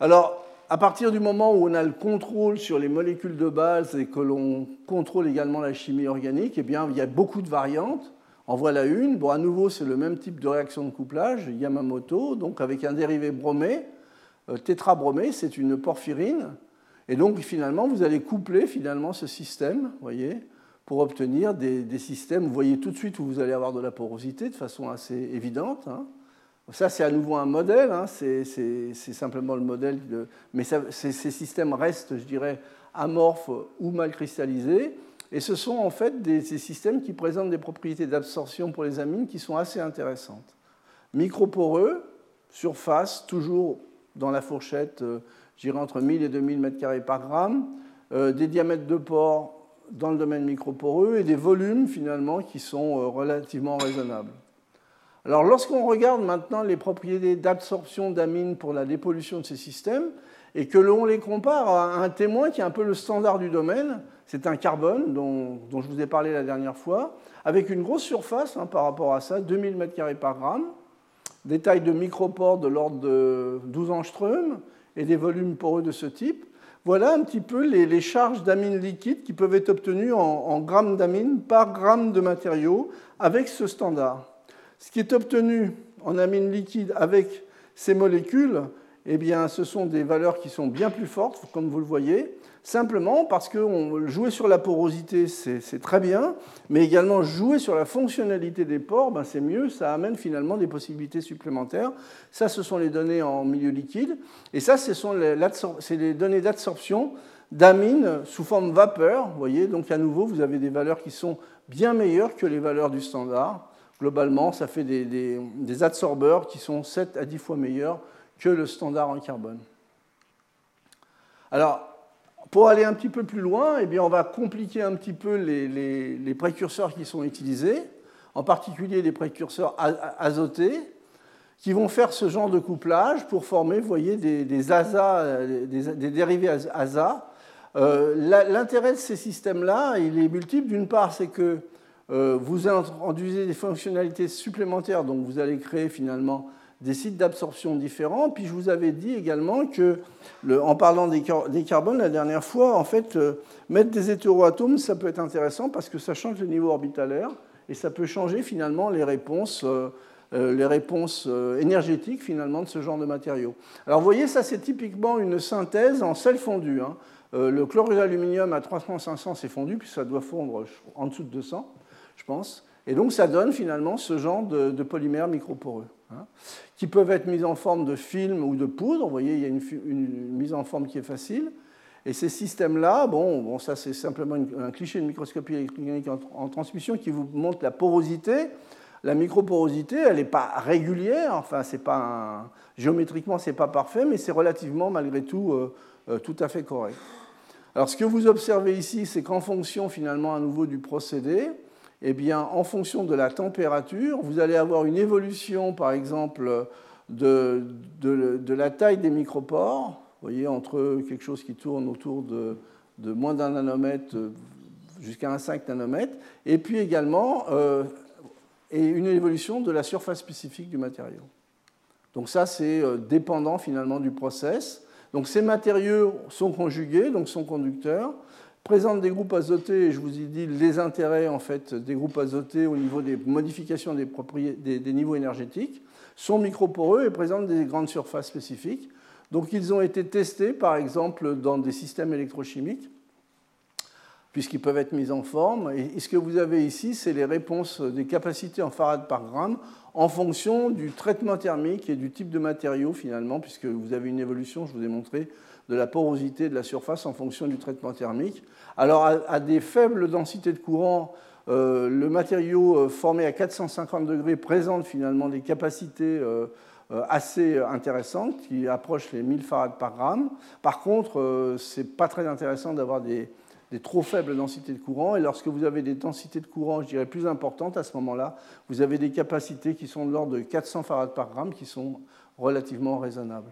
Alors, à partir du moment où on a le contrôle sur les molécules de base et que l'on contrôle également la chimie organique, eh bien, il y a beaucoup de variantes. En voilà une. Bon, à nouveau, c'est le même type de réaction de couplage, Yamamoto, donc avec un dérivé bromé, euh, tétrabromé, c'est une porphyrine. Et donc finalement, vous allez coupler finalement ce système, voyez, pour obtenir des, systèmes. Vous voyez tout de suite où vous allez avoir de la porosité de façon assez évidente. Hein. Ça, c'est à nouveau un modèle, hein. c'est simplement le modèle, mais ces systèmes restent, je dirais, amorphes ou mal cristallisés. Et ce sont en fait des, systèmes qui présentent des propriétés d'absorption pour les amines qui sont assez intéressantes. Microporeux, surface, toujours dans la fourchette, euh, j'irai entre 1000 et 2000 m2 par gramme, euh, des diamètres de pores dans le domaine microporeux et des volumes finalement qui sont euh, relativement raisonnables. Alors lorsqu'on regarde maintenant les propriétés d'absorption d'amines pour la dépollution de ces systèmes, et que l'on les compare à un témoin qui est un peu le standard du domaine, c'est un carbone dont, je vous ai parlé la dernière fois, avec une grosse surface hein, par rapport à ça, 2000 m2 par gramme, des tailles de micropores de l'ordre de 12 angstroms et des volumes poreux de ce type. Voilà un petit peu les, charges d'amines liquides qui peuvent être obtenues en, grammes d'amines par gramme de matériau avec ce standard. Ce qui est obtenu en amines liquides avec ces molécules, eh bien, ce sont des valeurs qui sont bien plus fortes, comme vous le voyez, simplement parce que jouer sur la porosité, c'est très bien, mais également jouer sur la fonctionnalité des pores, ben c'est mieux, ça amène finalement des possibilités supplémentaires. Ça, ce sont les données en milieu liquide, et ça, ce sont les, les données d'absorption d'amines sous forme vapeur. Vous voyez, donc à nouveau, vous avez des valeurs qui sont bien meilleures que les valeurs du standard. Globalement, ça fait des, adsorbeurs qui sont 7 à 10 fois meilleurs que le standard en carbone. Alors, pour aller un petit peu plus loin, eh bien, on va compliquer un petit peu les, précurseurs qui sont utilisés, en particulier les précurseurs azotés, qui vont faire ce genre de couplage pour former, vous voyez, des, des, dérivés ASA. Euh, l'intérêt de ces systèmes-là, il est multiple. D'une part, c'est que euh, vous introduisez des fonctionnalités supplémentaires, donc vous allez créer finalement des sites d'absorption différents. Puis je vous avais dit également que, en parlant des, carbones la dernière fois, en fait, euh, mettre des hétéroatomes, ça peut être intéressant parce que ça change le niveau orbitalaire et ça peut changer finalement les réponses, euh, euh, les réponses énergétiques finalement de ce genre de matériaux. Alors vous voyez, ça c'est typiquement une synthèse en sel fondu. Hein. le chlorure d'aluminium à 3500 c'est fondu, puis ça doit fondre en dessous de 200, je pense. Et donc ça donne finalement ce genre de, polymères microporeux. Hein, qui peuvent être mises en forme de film ou de poudre. Vous voyez, il y a une, mise en forme qui est facile. Et ces systèmes-là, bon, bon, ça c'est simplement un cliché de microscopie électronique en, transmission qui vous montre la porosité. La microporosité, elle n'est pas régulière, enfin, c'est pas un... géométriquement, c'est pas parfait, mais c'est relativement, malgré tout, euh, euh, tout à fait correct. Alors, ce que vous observez ici, c'est qu'en fonction, finalement, à nouveau du procédé, eh bien, en fonction de la température, vous allez avoir une évolution, par exemple, de, la taille des micropores, voyez, entre quelque chose qui tourne autour de, moins d'un nanomètre jusqu'à un 5 nanomètres, et puis également euh, et une évolution de la surface spécifique du matériau. Donc ça, c'est euh, dépendant finalement du process. Donc ces matériaux sont conjugués, donc sont conducteurs présente des groupes azotés, et je vous ai dit les intérêts en fait, des groupes azotés au niveau des modifications des, des, niveaux énergétiques, sont microporeux et présentent des grandes surfaces spécifiques. Donc ils ont été testés par exemple dans des systèmes électrochimiques, puisqu'ils peuvent être mis en forme. Et ce que vous avez ici, c'est les réponses des capacités en farad par gramme en fonction du traitement thermique et du type de matériau finalement, puisque vous avez une évolution, je vous ai montré, de la porosité de la surface en fonction du traitement thermique. Alors à, des faibles densités de courant, euh, le matériau euh, formé à 450 degrés présente finalement des capacités euh, assez intéressantes qui approchent les 1000 farads par gramme. Par contre, ce n'est pas très intéressant d'avoir des, des trop faibles densités de courant. Et lorsque vous avez des densités de courant, je dirais, plus importantes, à ce moment-là, vous avez des capacités qui sont de l'ordre de 400 farads par gramme, qui sont relativement raisonnables.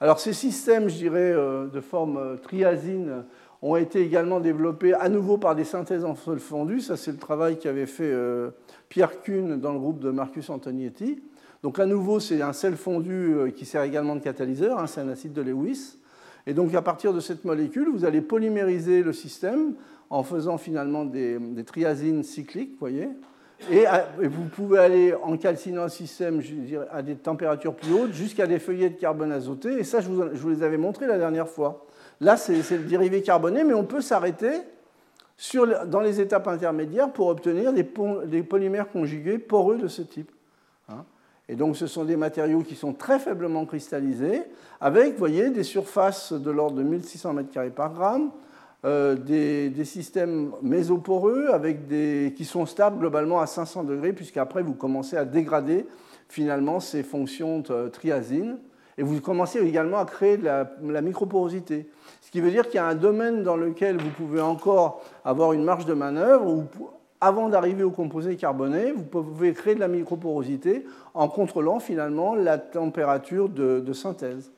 Alors ces systèmes, je dirais, euh, de forme euh, triazine ont été également développés à nouveau par des synthèses en sol fondu. Ça, c'est le travail qu'avait fait euh, Pierre Kuhn dans le groupe de Marcus Antonietti. Donc à nouveau, c'est un sel fondu qui sert également de catalyseur, hein, c'est un acide de Lewis. Et donc à partir de cette molécule, vous allez polymériser le système en faisant finalement des, triazines cycliques, voyez. Et, vous pouvez aller en calcinant le système à des températures plus hautes jusqu'à des feuillets de carbone azoté. Et ça, je vous, les avais montré la dernière fois. Là, c'est le dérivé carboné, mais on peut s'arrêter dans les étapes intermédiaires pour obtenir des, polymères conjugués poreux de ce type. Et donc ce sont des matériaux qui sont très faiblement cristallisés, avec, voyez, des surfaces de l'ordre de 1600 m2 par gramme, euh, des, systèmes mésoporeux avec des, qui sont stables globalement à 500 degrés, puisqu'après vous commencez à dégrader finalement ces fonctions triazine. Et vous commencez également à créer de la, la microporosité. Ce qui veut dire qu'il y a un domaine dans lequel vous pouvez encore avoir une marge de manœuvre, où avant d'arriver au composé carboné, vous pouvez créer de la microporosité en contrôlant finalement la température de, synthèse.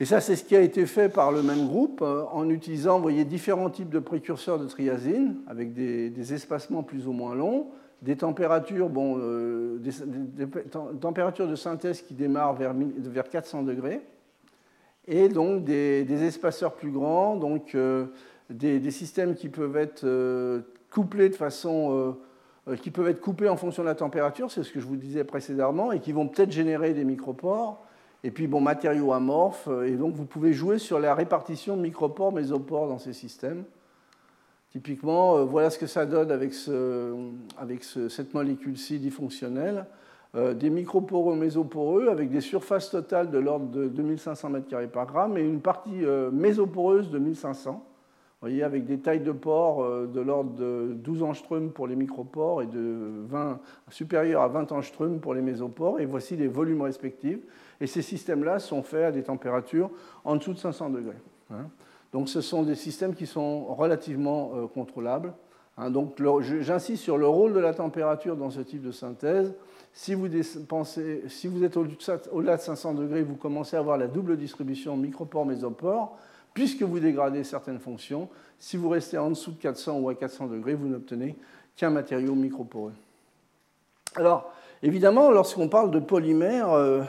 Et ça, c'est ce qui a été fait par le même groupe euh, en utilisant, voyez, différents types de précurseurs de triazine avec des, espacements plus ou moins longs, des températures, bon, euh, des, températures de synthèse qui démarrent vers, vers 400 degrés, et donc des, espaceurs plus grands, donc euh, des, systèmes qui peuvent être couplés de façon, qui peuvent être coupés en fonction de la température, c'est ce que je vous disais précédemment, et qui vont peut-être générer des micropores. Et puis, bon, matériaux amorphes, euh, et donc vous pouvez jouer sur la répartition de micropores, mésopores dans ces systèmes. Typiquement, voilà ce que ça donne avec, ce, avec cette molécule-ci difonctionnelle. des microporeux mésoporeux avec des surfaces totales de l'ordre de 2500 m2 par gramme et une partie mésoporeuse de 1500 voyez, avec des tailles de pores euh, de l'ordre de 12 angstroms pour les micropores et de 20, supérieurs à 20 angstroms pour les mésopores. Et voici les volumes respectifs. Et ces systèmes-là sont faits à des températures en dessous de 500 degrés. Hein. Donc ce sont des systèmes qui sont relativement euh, contrôlables. Hein. Donc j'insiste sur le rôle de la température dans ce type de synthèse. Si vous, êtes au-delà de 500 degrés, vous commencez à avoir la double distribution micropores-mésopores puisque vous dégradez certaines fonctions. Si vous restez en dessous de 400 ou à 400 degrés, vous n'obtenez qu'un matériau microporeux. Alors, évidemment, lorsqu'on parle de polymères, euh,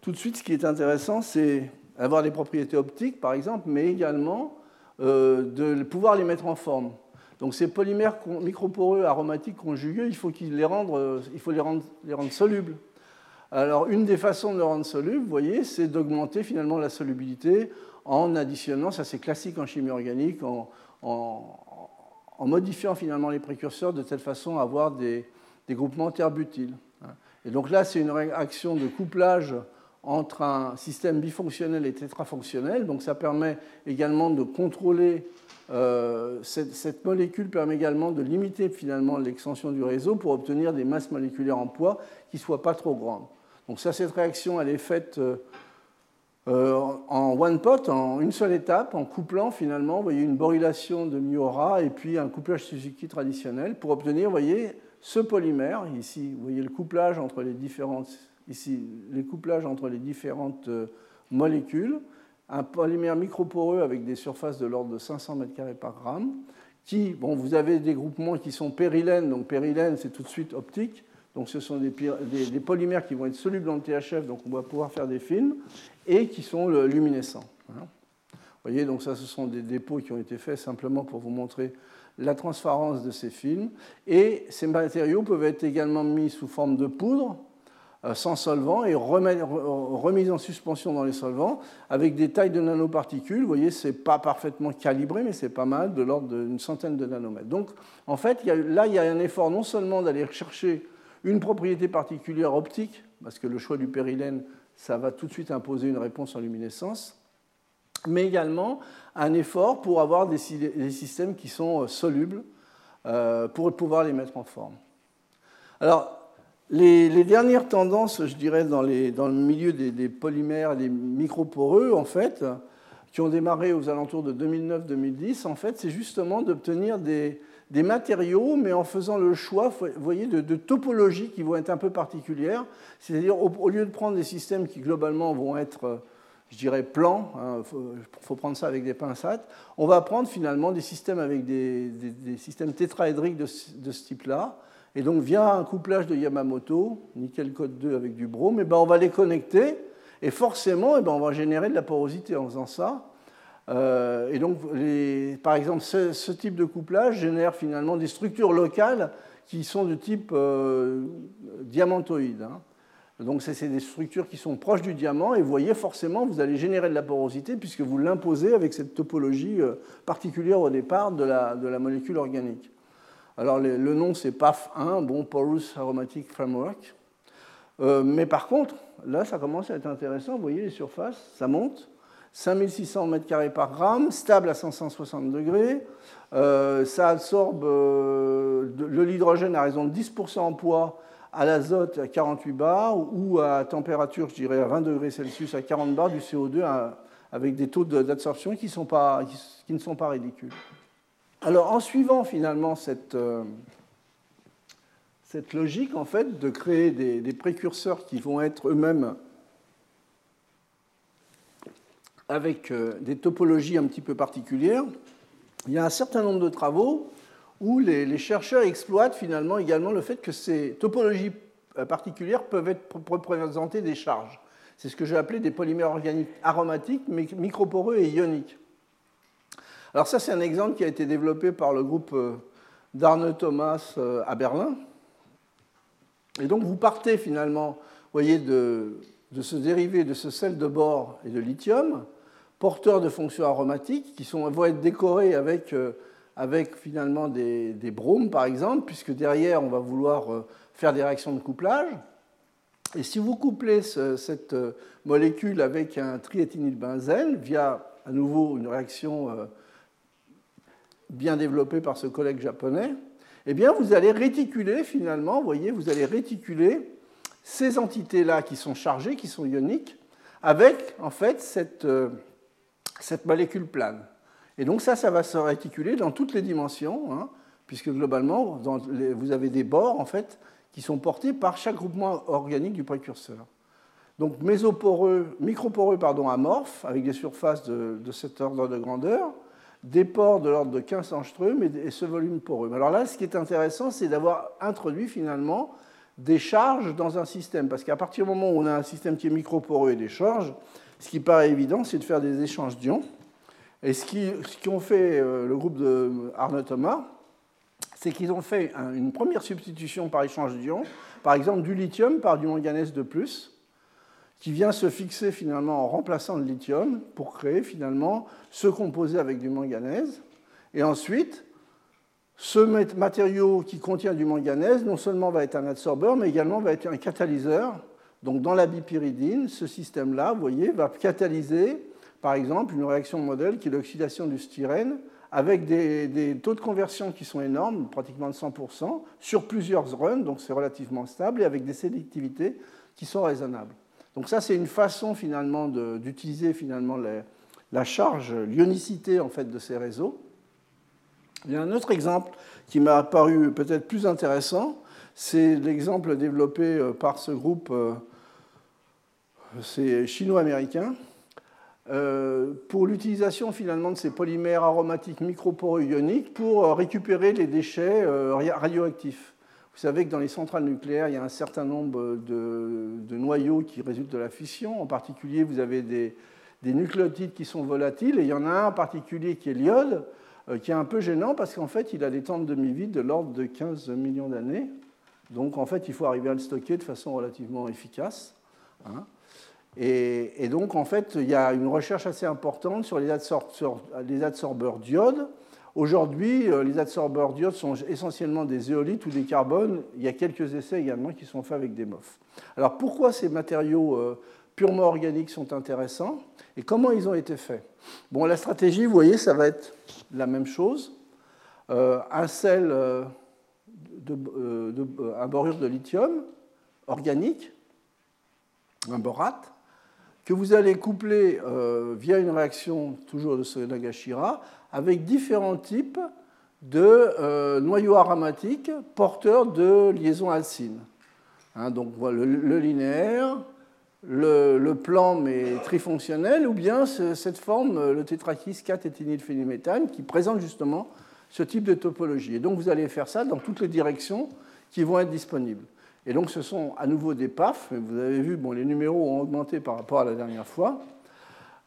tout de suite, ce qui est intéressant, c'est avoir des propriétés optiques, par exemple, mais également euh, de pouvoir les mettre en forme. Donc ces polymères microporeux aromatiques conjugués, il faut, les rendre, euh, il faut les rendre, les rendre solubles. Alors une des façons de les rendre solubles, vous voyez, c'est d'augmenter finalement la solubilité en additionnant, ça c'est classique en chimie organique, en, modifiant finalement les précurseurs de telle façon à avoir des, groupements terre-butyl. Et donc là, c'est une réaction de couplage entre un système bifonctionnel et tétrafonctionnel. Donc ça permet également de contrôler, euh, cette, molécule permet également de limiter finalement l'extension du réseau pour obtenir des masses moléculaires en poids qui ne soient pas trop grandes. Donc ça, cette réaction, elle est faite euh, en one pot, en une seule étape, en couplant finalement, vous voyez, une borylation de Miura et puis un couplage Suzuki traditionnel pour obtenir, vous voyez, ce polymère. Ici, vous voyez le couplage entre les différentes, ici, les couplages entre les différentes euh, molécules. Un polymère microporeux avec des surfaces de l'ordre de 500 m2 par gramme. Qui, bon, vous avez des groupements qui sont périlènes, donc périlène, c'est tout de suite optique. Donc ce sont des, polymères qui vont être solubles dans le THF, donc on va pouvoir faire des films, et qui sont luminescents. Hein. Vous voyez, donc ça, ce sont des dépôts qui ont été faits simplement pour vous montrer la transparence de ces films. Et ces matériaux peuvent être également mis sous forme de poudre, euh, sans solvant, et remis en suspension dans les solvants, avec des tailles de nanoparticules. Vous voyez, ce n'est pas parfaitement calibré, mais c'est pas mal, de l'ordre d'une centaine de nanomètres. Donc, en fait, là, il y a un effort non seulement d'aller chercher une propriété particulière optique, parce que le choix du périlène, ça va tout de suite imposer une réponse en luminescence, mais également un effort pour avoir des, systèmes qui sont euh, solubles, euh, pour pouvoir les mettre en forme. Alors, les, dernières tendances, je dirais, dans, le milieu des, polymères des microporeux, en fait, qui ont démarré aux alentours de 2009-2010, en fait, c'est justement d'obtenir des, matériaux, mais en faisant le choix, voyez, de, topologies qui vont être un peu particulières. C'est-à-dire, au, lieu de prendre des systèmes qui globalement vont être, je dirais, plans, il hein, faut, prendre ça avec des pincettes, on va prendre finalement des systèmes avec des, systèmes tétraédriques de ce type-là, et donc, via un couplage de Yamamoto, nickel code 2 avec du brome, et ben, on va les connecter. Et forcément, et ben, on va générer de la porosité en faisant ça. Euh, et donc, par exemple, ce, type de couplage génère finalement des structures locales qui sont de type euh, diamantoïde. Hein. Donc, c'est des structures qui sont proches du diamant. Et vous voyez, forcément, vous allez générer de la porosité puisque vous l'imposez avec cette topologie euh, particulière au départ de la molécule organique. Alors le, nom c'est PAF1, bon, Porous Aromatic Framework. Euh, mais par contre, là ça commence à être intéressant, vous voyez les surfaces, ça monte. 5600 m2 par gramme, stable à 560 degrés. Euh, ça absorbe euh, de l'hydrogène à raison de 10% en poids, à l'azote à 48 bars ou à température, je dirais à 20 degrés Celsius à 40 bars du CO2 avec des taux d'absorption qui, ne sont pas ridicules. Alors, en suivant finalement euh, cette, logique, en fait, de créer des, précurseurs qui vont être eux-mêmes avec euh, des topologies un petit peu particulières, il y a un certain nombre de travaux où les, chercheurs exploitent finalement également le fait que ces topologies euh, particulières peuvent être représenter des charges. C'est ce que j'ai appelé des polymères organiques aromatiques, microporeux et ioniques. Alors ça, c'est un exemple qui a été développé par le groupe euh, d'Arne Thomas à Berlin. Et donc vous partez finalement, voyez, de, ce dérivé de ce sel de bore et de lithium, porteurs de fonctions aromatiques, qui vont être décorés avec, euh, finalement des, des, bromes, par exemple, puisque derrière, on va vouloir faire des réactions de couplage. Et si vous couplez cette molécule avec un triéthynylbenzène via à nouveau une réaction bien développé par ce collègue japonais, eh bien, vous allez réticuler finalement, vous voyez, vous allez réticuler ces entités-là qui sont chargées, qui sont ioniques, avec en fait cette, euh, cette molécule plane. Et donc ça, ça va se réticuler dans toutes les dimensions, hein, puisque globalement, vous avez des bords en fait qui sont portés par chaque groupement organique du précurseur. Donc mésoporeux, microporeux pardon, amorphes, avec des surfaces de, cet ordre de grandeur, des pores de l'ordre de 15 angstroms et ce volume poreux. Alors là, ce qui est intéressant, c'est d'avoir introduit finalement des charges dans un système. Parce qu'à partir du moment où on a un système qui est microporeux et des charges, ce qui paraît évident, c'est de faire des échanges d'ions. Et ce qu'ont fait euh, le groupe de Arnaud Thomas, c'est qu'ils ont fait une première substitution par échange d'ions, par exemple du lithium par du manganèse de plus, qui vient se fixer finalement en remplaçant le lithium pour créer finalement ce composé avec du manganèse. Et ensuite, ce matériau qui contient du manganèse non seulement va être un adsorbeur, mais également va être un catalyseur. Donc dans la bipyridine, ce système-là, vous voyez, va catalyser par exemple une réaction modèle qui est l'oxydation du styrène avec des, taux de conversion qui sont énormes, pratiquement de 100%, sur plusieurs runs, donc c'est relativement stable, et avec des sélectivités qui sont raisonnables. Donc ça, c'est une façon finalement d'utiliser finalement la charge, l'ionicité en fait de ces réseaux. Il y a un autre exemple qui m'a paru peut-être plus intéressant, c'est l'exemple développé euh, par ce groupe, euh, c'est chino-américain, euh, pour l'utilisation finalement de ces polymères aromatiques microporeux ioniques pour récupérer les déchets radioactifs. Vous savez que dans les centrales nucléaires, il y a un certain nombre de, noyaux qui résultent de la fission. En particulier, vous avez des, nucléotides qui sont volatiles, et il y en a un en particulier qui est l'iode, qui est un peu gênant parce qu'en fait, il a des temps de demi-vie de l'ordre de 15 millions d'années. Donc, en fait, il faut arriver à le stocker de façon relativement efficace. Hein. Et, donc, en fait, il y a une recherche assez importante sur les, adsorbeurs d'iode Aujourd'hui, euh, les adsorbeurs d'iode sont essentiellement des éolites ou des carbones. Il y a quelques essais également qui sont faits avec des MOF. Alors pourquoi ces matériaux euh, purement organiques sont intéressants et comment ils ont été faits? Bon, la stratégie, vous voyez, ça va être la même chose. Euh, un sel, de, un borure de lithium organique, un borate, que vous allez coupler via une réaction toujours de Nagashira avec différents types de euh, noyaux aromatiques porteurs de liaisons alcines. Hein, donc voilà, le, linéaire, le, plan mais trifonctionnel, ou bien cette forme, le tétrachis 4 éthynylphénylméthane, qui présente justement ce type de topologie. Et donc vous allez faire ça dans toutes les directions qui vont être disponibles. Et donc ce sont à nouveau des PAF, vous avez vu, bon, les numéros ont augmenté par rapport à la dernière fois.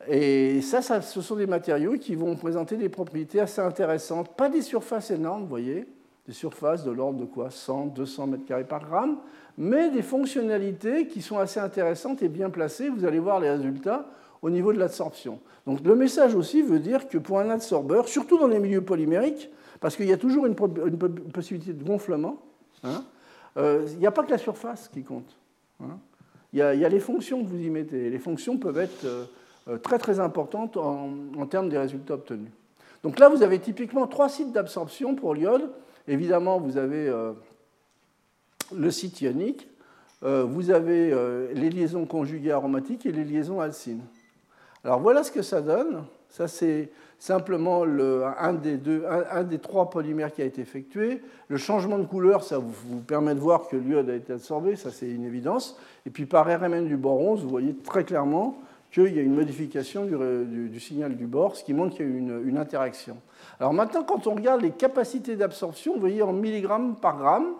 Et ça, ce sont des matériaux qui vont présenter des propriétés assez intéressantes. Pas des surfaces énormes, vous voyez, des surfaces de l'ordre de quoi 100, 200 mètres carrés par gramme, mais des fonctionnalités qui sont assez intéressantes et bien placées. Vous allez voir les résultats au niveau de l'absorption. Donc le message aussi veut dire que pour un adsorbeur, surtout dans les milieux polymériques, parce qu'il y a toujours une, possibilité de gonflement, hein, euh, il n'y a pas que la surface qui compte. Hein. Il, y a, les fonctions que vous y mettez. Les fonctions peuvent être... Euh, euh, très très importante en, termes des résultats obtenus. Donc là, vous avez typiquement trois sites d'absorption pour l'iode. Évidemment, vous avez le site ionique, vous avez les liaisons conjuguées aromatiques et les liaisons alcines. Alors voilà ce que ça donne. Ça, c'est simplement le, un, des trois polymères qui a été effectué. Le changement de couleur, ça vous, permet de voir que l'iode a été absorbé, ça c'est une évidence. Et puis par RMN du bord 11, vous voyez très clairement qu'il y a une modification du, signal du bord, ce qui montre qu'il y a une, une, interaction. Alors maintenant, quand on regarde les capacités d'absorption, vous voyez en milligrammes par gramme,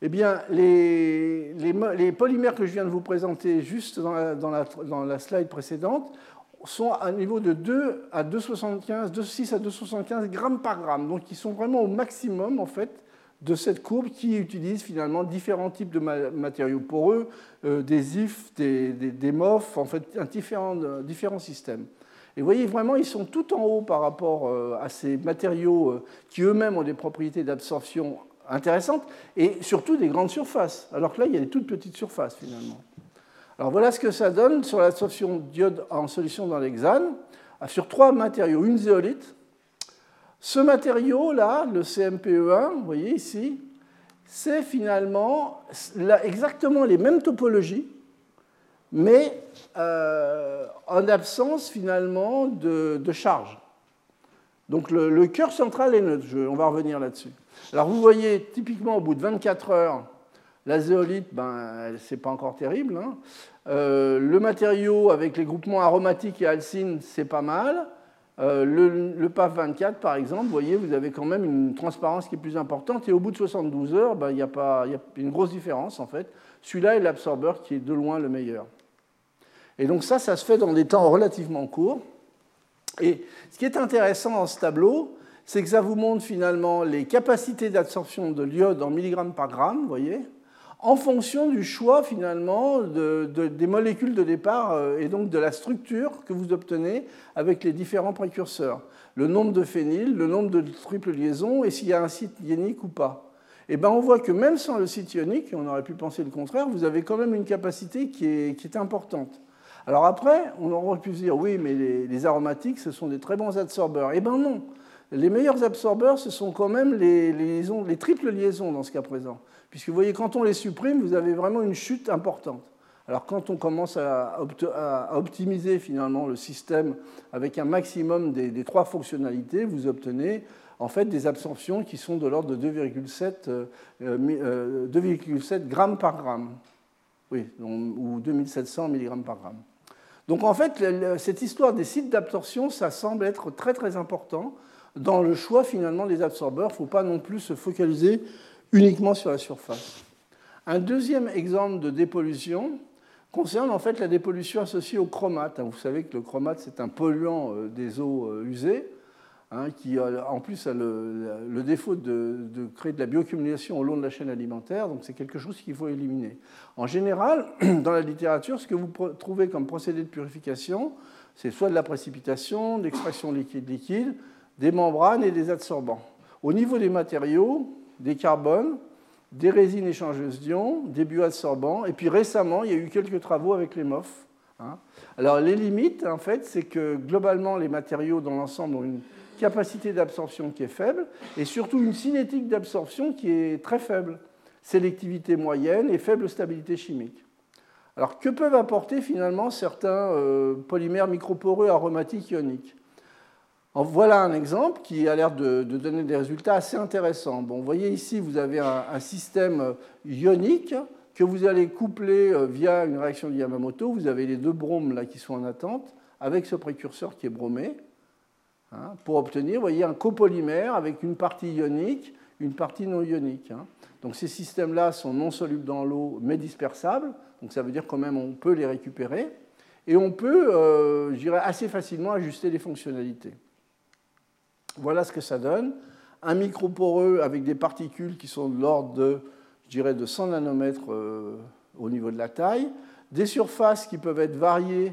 eh bien, les, polymères que je viens de vous présenter juste dans la, slide précédente sont à un niveau de 2 à 2,75, 2,6 à 2,75 grammes par gramme. Donc, ils sont vraiment au maximum, en fait, de cette courbe qui utilise finalement différents types de matériaux poreux, euh, des IF, des, des, MOF, en fait, différents, différents systèmes. Et vous voyez, vraiment, ils sont tout en haut par rapport euh, à ces matériaux euh, qui eux-mêmes ont des propriétés d'absorption intéressantes et surtout des grandes surfaces. Alors que là, il y a des toutes petites surfaces finalement. Alors voilà ce que ça donne sur l'absorption d'iode en solution dans l'hexane sur trois matériaux. Une zéolite, ce matériau-là, le CMPE1, vous voyez ici, c'est finalement exactement les mêmes topologies, mais euh, en absence finalement de, charge. Donc le, cœur central est neutre, on va revenir là-dessus. Alors vous voyez, typiquement au bout de 24 heures, la zéolite, ben, c'est pas encore terrible. Hein. Euh, le matériau avec les groupements aromatiques et alcines, c'est pas mal. Euh, le, PAF 24, par exemple, vous voyez, vous avez quand même une transparence qui est plus importante. Et au bout de 72 heures, ben, il y, a pas, y a une grosse différence, en fait. Celui-là est l'absorbeur qui est de loin le meilleur. Et donc ça, ça se fait dans des temps relativement courts. Et ce qui est intéressant dans ce tableau, c'est que ça vous montre finalement les capacités d'absorption de l'iode en milligrammes par gramme, voyez, en fonction du choix finalement des molécules de départ euh, et donc de la structure que vous obtenez avec les différents précurseurs. Le nombre de phényl, le nombre de triples liaisons et s'il y a un site ionique ou pas. Eh bien on voit que même sans le site ionique, on aurait pu penser le contraire, vous avez quand même une capacité qui est importante. Alors après, on aurait pu se dire oui, mais les, aromatiques, ce sont des très bons adsorbeurs. Eh bien non, les meilleurs absorbeurs, ce sont quand même les triples liaisons dans ce cas présent. Puisque vous voyez, quand on les supprime, vous avez vraiment une chute importante. Alors quand on commence à, optimiser finalement le système avec un maximum des, trois fonctionnalités, vous obtenez en fait des absorptions qui sont de l'ordre de 2,7 euh, euh, grammes par gramme. Oui, ou 2700 mg par gramme. Donc en fait, cette histoire des sites d'absorption, ça semble être très très important dans le choix finalement des absorbeurs. Il ne faut pas non plus se focaliser uniquement sur la surface. Un deuxième exemple de dépollution concerne en fait la dépollution associée au chromate. Vous savez que le chromate, c'est un polluant euh, des eaux euh, usées, hein, qui en plus a le, défaut de, créer de la bioaccumulation au long de la chaîne alimentaire, donc c'est quelque chose qu'il faut éliminer. En général, dans la littérature, ce que vous trouvez comme procédé de purification, c'est soit de la précipitation, de l'extraction liquide-liquide, des membranes et des adsorbants. Au niveau des matériaux, des carbones, des résines échangeuses d'ions, des bioadsorbants, et puis récemment, il y a eu quelques travaux avec les MOF. Hein. Alors les limites, en fait, c'est que globalement, les matériaux dans l'ensemble ont une capacité d'absorption qui est faible, et surtout une cinétique d'absorption qui est très faible, sélectivité moyenne et faible stabilité chimique. Alors que peuvent apporter finalement certains euh, polymères microporeux aromatiques ioniques? Voilà un exemple qui a l'air de, donner des résultats assez intéressants. Bon, vous voyez ici, vous avez un, système ionique que vous allez coupler euh, via une réaction de Yamamoto. Vous avez les deux bromes là qui sont en attente avec ce précurseur qui est bromé hein, pour obtenir, un copolymère avec une partie ionique, une partie non ionique. Hein. Donc ces systèmes-là sont non solubles dans l'eau mais dispersables. Donc ça veut dire quand même on peut les récupérer et on peut, euh, je dirais, assez facilement ajuster les fonctionnalités. Voilà ce que ça donne. Un microporeux avec des particules qui sont de l'ordre de, je de 100 nanomètres euh, au niveau de la taille. Des surfaces qui peuvent être variées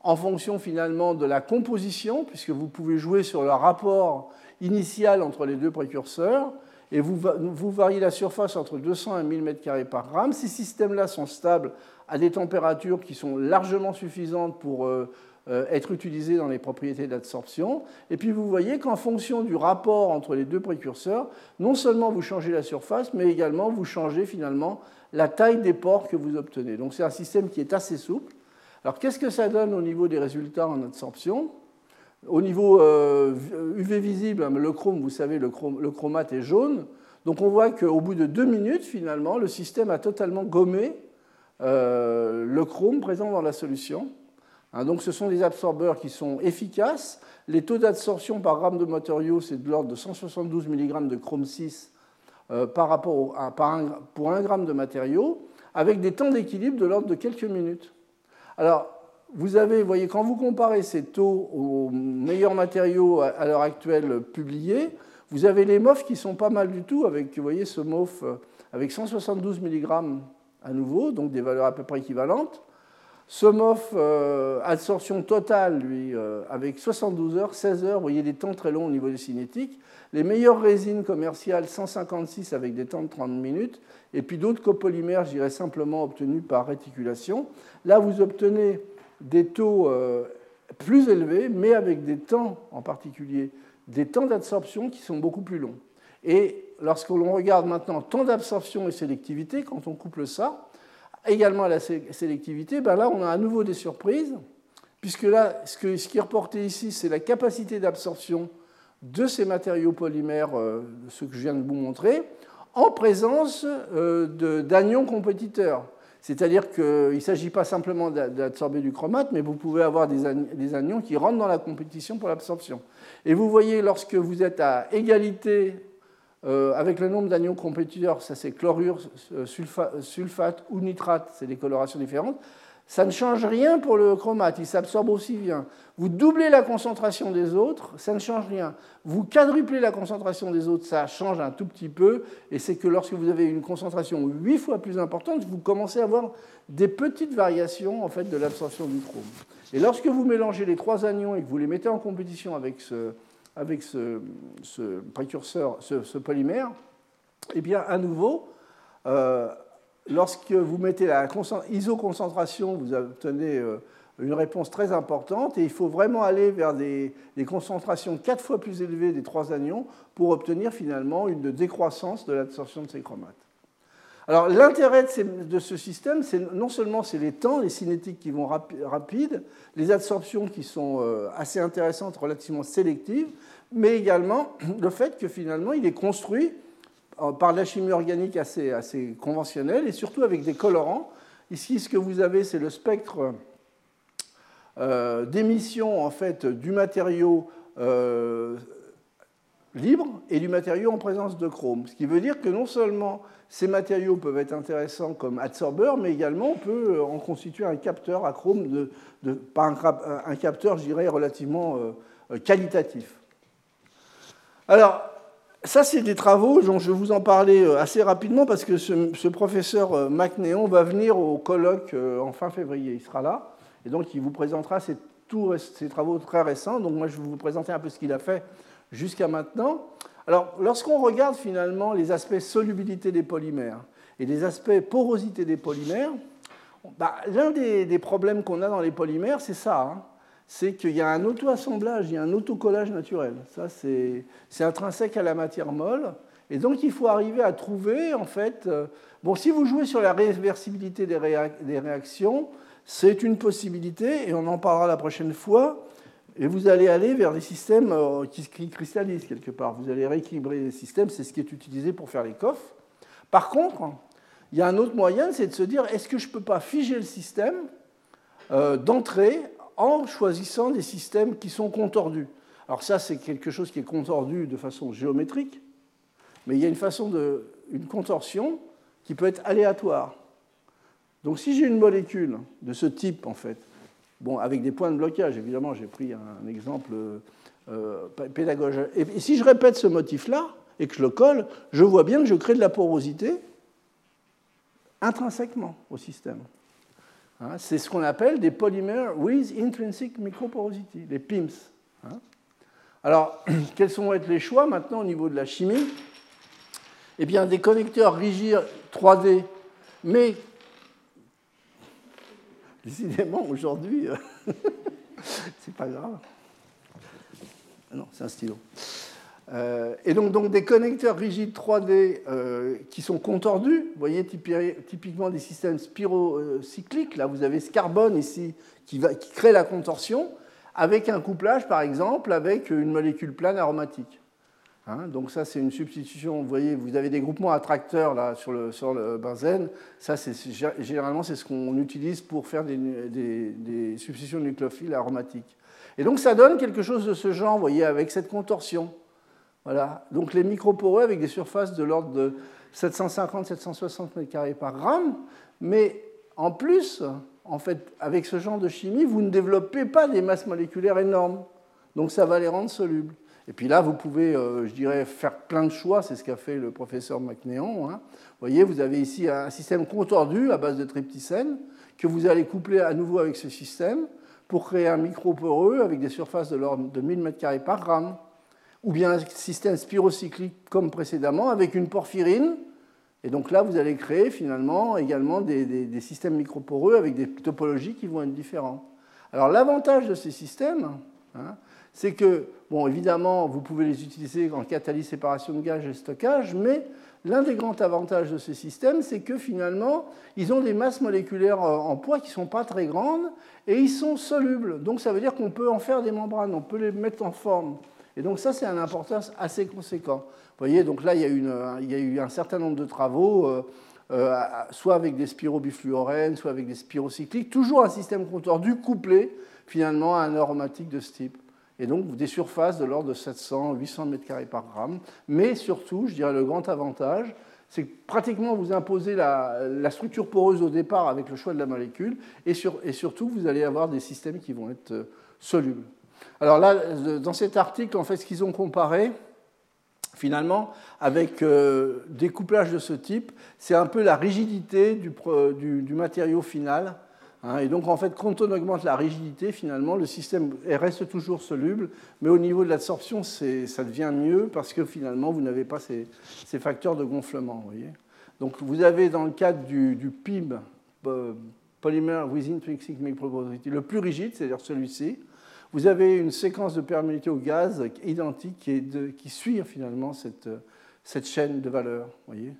en fonction finalement de la composition, puisque vous pouvez jouer sur le rapport initial entre les deux précurseurs, et vous, variez la surface entre 200 et 1000 m2 par gramme. Ces systèmes-là sont stables à des températures qui sont largement suffisantes pour euh, euh, être utilisé dans les propriétés d'absorption. Et puis vous voyez qu'en fonction du rapport entre les deux précurseurs, non seulement vous changez la surface, mais également vous changez finalement la taille des pores que vous obtenez. Donc c'est un système qui est assez souple. Alors qu'est-ce que ça donne au niveau des résultats en absorption? Au niveau UV euh, visible, hein, le chrome, vous savez, le, chromate est jaune. Donc on voit qu'au bout de deux minutes, finalement, le système a totalement gommé euh, le chrome présent dans la solution. Hein, donc ce sont des absorbeurs qui sont efficaces. Les taux d'absorption par gramme de matériaux, c'est de l'ordre de 172 mg de chrome 6 euh, par rapport pour 1 gramme de matériaux, avec des temps d'équilibre de l'ordre de quelques minutes. Alors, vous avez, voyez, quand vous comparez ces taux aux meilleurs matériaux à l'heure actuelle publiés, vous avez les MOF qui sont pas mal du tout, avec, vous voyez, ce MOF euh, avec 172 mg à nouveau, donc des valeurs à peu près équivalentes. Somov, euh, absorption totale, lui, euh, avec 72 heures, 16 heures, vous voyez des temps très longs au niveau des cinétiques. Les meilleures résines commerciales, 156 avec des temps de 30 minutes. Et puis d'autres copolymères, je dirais simplement obtenus par réticulation. Là, vous obtenez des taux euh, plus élevés, mais avec des temps en particulier, des temps d'absorption qui sont beaucoup plus longs. Et lorsque l'on regarde maintenant temps d'absorption et sélectivité, quand on couple ça, également à la sélectivité, ben là, on a à nouveau des surprises, puisque là, ce, qui est reporté ici, c'est la capacité d'absorption de ces matériaux polymères, euh, ce que je viens de vous montrer, en présence euh, d'anions compétiteurs. C'est-à-dire qu'il ne s'agit pas simplement d'absorber du chromate, mais vous pouvez avoir des anions qui rentrent dans la compétition pour l'absorption. Et vous voyez, lorsque vous êtes à égalité euh, avec le nombre d'anions compétiteurs, ça c'est chlorure, euh, sulfate, ou nitrate, c'est des colorations différentes, ça ne change rien pour le chromate, il s'absorbe aussi bien. Vous doublez la concentration des autres, ça ne change rien. Vous quadruplez la concentration des autres, ça change un tout petit peu, et c'est que lorsque vous avez une concentration huit fois plus importante, vous commencez à avoir des petites variations en fait, de l'absorption du chrome. Et lorsque vous mélangez les trois anions et que vous les mettez en compétition avec ce, avec ce, précurseur, ce, polymère, eh bien, à nouveau, euh, lorsque vous mettez la isoconcentration, vous obtenez euh, une réponse très importante et il faut vraiment aller vers des, concentrations quatre fois plus élevées des trois anions pour obtenir finalement une décroissance de l'absorption de ces chromates. Alors l'intérêt de, ce système, c'est non seulement c'est les temps, les cinétiques qui vont rapides, les absorptions qui sont euh, assez intéressantes, relativement sélectives, mais également le fait que finalement il est construit par la chimie organique assez, conventionnelle et surtout avec des colorants. Ici, ce que vous avez, c'est le spectre euh, d'émission en fait du matériau libre et du matériau en présence de chrome. Ce qui veut dire que non seulement ces matériaux peuvent être intéressants comme adsorbeurs, mais également on peut euh, en constituer un capteur à chrome, de, pas un, capteur, je dirais, relativement euh, euh, qualitatif. Alors, ça, c'est des travaux dont je vais vous en parler assez rapidement parce que ce, professeur MacNéon va venir au colloque en fin février. Il sera là et donc il vous présentera ces travaux très récents. Donc, moi, je vais vous présenter un peu ce qu'il a fait jusqu'à maintenant. Alors, lorsqu'on regarde finalement les aspects solubilité des polymères et les aspects porosité des polymères, bah, l'un des, problèmes qu'on a dans les polymères, c'est ça. Hein. C'est qu'il y a un auto-assemblage, il y a un autocollage naturel. Ça, c'est intrinsèque à la matière molle. Et donc, il faut arriver à trouver, en fait. Euh, bon, si vous jouez sur la réversibilité des, réactions, c'est une possibilité, et on en parlera la prochaine fois. Et vous allez aller vers des systèmes euh, qui cristallisent quelque part. Vous allez rééquilibrer les systèmes, c'est ce qui est utilisé pour faire les coffres. Par contre, il y a un autre moyen, c'est de se dire est-ce que je ne peux pas figer le système euh, d'entrée en choisissant des systèmes qui sont contordus Alors ça, c'est quelque chose qui est contordu de façon géométrique, mais il y a une façon de, une contorsion qui peut être aléatoire. Donc si j'ai une molécule de ce type, en fait, bon, avec des points de blocage, évidemment, j'ai pris un exemple euh, pédagogique, et si je répète ce motif-là et que je le colle, je vois bien que je crée de la porosité intrinsèquement au système. Hein, c'est ce qu'on appelle des polymères with intrinsic microporosity, les PIMS. Hein. Alors, quels vont être les choix maintenant au niveau de la chimie? Eh bien, des connecteurs rigides 3D, mais décidément, aujourd'hui, c'est pas grave. Non, c'est un stylo. Euh, et donc, donc, des connecteurs rigides 3D euh, qui sont contordus, vous voyez typiquement des systèmes spirocycliques, là vous avez ce carbone ici qui, crée la contorsion, avec un couplage par exemple avec une molécule plane aromatique. Hein, donc ça c'est une substitution, vous voyez, vous avez des groupements attracteurs là sur le, sur le benzène, ça c'est généralement c'est ce qu'on utilise pour faire des, des, des substitutions nucléophiles aromatiques. Et donc ça donne quelque chose de ce genre, vous voyez, avec cette contorsion. Voilà. Donc les microporeux avec des surfaces de l'ordre de 750-760 m2 par gramme, mais en plus, en fait, avec ce genre de chimie, vous ne développez pas des masses moléculaires énormes. Donc ça va les rendre solubles. Et puis là, vous pouvez, euh, je dirais, faire plein de choix. C'est ce qu'a fait le professeur McNeon. Hein. Vous voyez, vous avez ici un système contordu à base de trypticène que vous allez coupler à nouveau avec ce système pour créer un microporeux avec des surfaces de l'ordre de 1000 m2 par gramme ou bien un système spirocyclique comme précédemment avec une porphyrine. Et donc là, vous allez créer finalement également des, systèmes microporeux avec des topologies qui vont être différentes. Alors l'avantage de ces systèmes, hein, c'est que, bon, évidemment, vous pouvez les utiliser en catalyse, séparation de gaz et stockage, mais l'un des grands avantages de ces systèmes, c'est que finalement, ils ont des masses moléculaires en poids qui ne sont pas très grandes et ils sont solubles. Donc ça veut dire qu'on peut en faire des membranes, on peut les mettre en forme. Et donc ça, c'est un importance assez conséquent. Vous voyez, donc là, il y a, a eu un certain nombre de travaux, euh, euh, soit avec des spirobifluorènes, soit avec des spirocycliques, toujours un système contordu couplé finalement à un aromatique de ce type. Et donc des surfaces de l'ordre de 700, 800 m2 par gramme. Mais surtout, je dirais le grand avantage, c'est que pratiquement vous imposez la, structure poreuse au départ avec le choix de la molécule, et, sur, et surtout vous allez avoir des systèmes qui vont être euh, solubles. Alors là, dans cet article, en fait, ce qu'ils ont comparé, finalement, avec euh, des couplages de ce type, c'est un peu la rigidité du, matériau final. Hein. et donc, en fait, quand on augmente la rigidité, finalement, le système reste toujours soluble, mais au niveau de l'absorption, ça devient mieux parce que finalement, vous n'avez pas ces, facteurs de gonflement. Voyez donc, vous avez dans le cadre du, PIB, euh, Polymer with Intrinsic Microporosity, le plus rigide, c'est-à-dire celui-ci, vous avez une séquence de perméabilité au gaz identique qui, suit finalement cette, cette, chaîne de valeurs. Voyez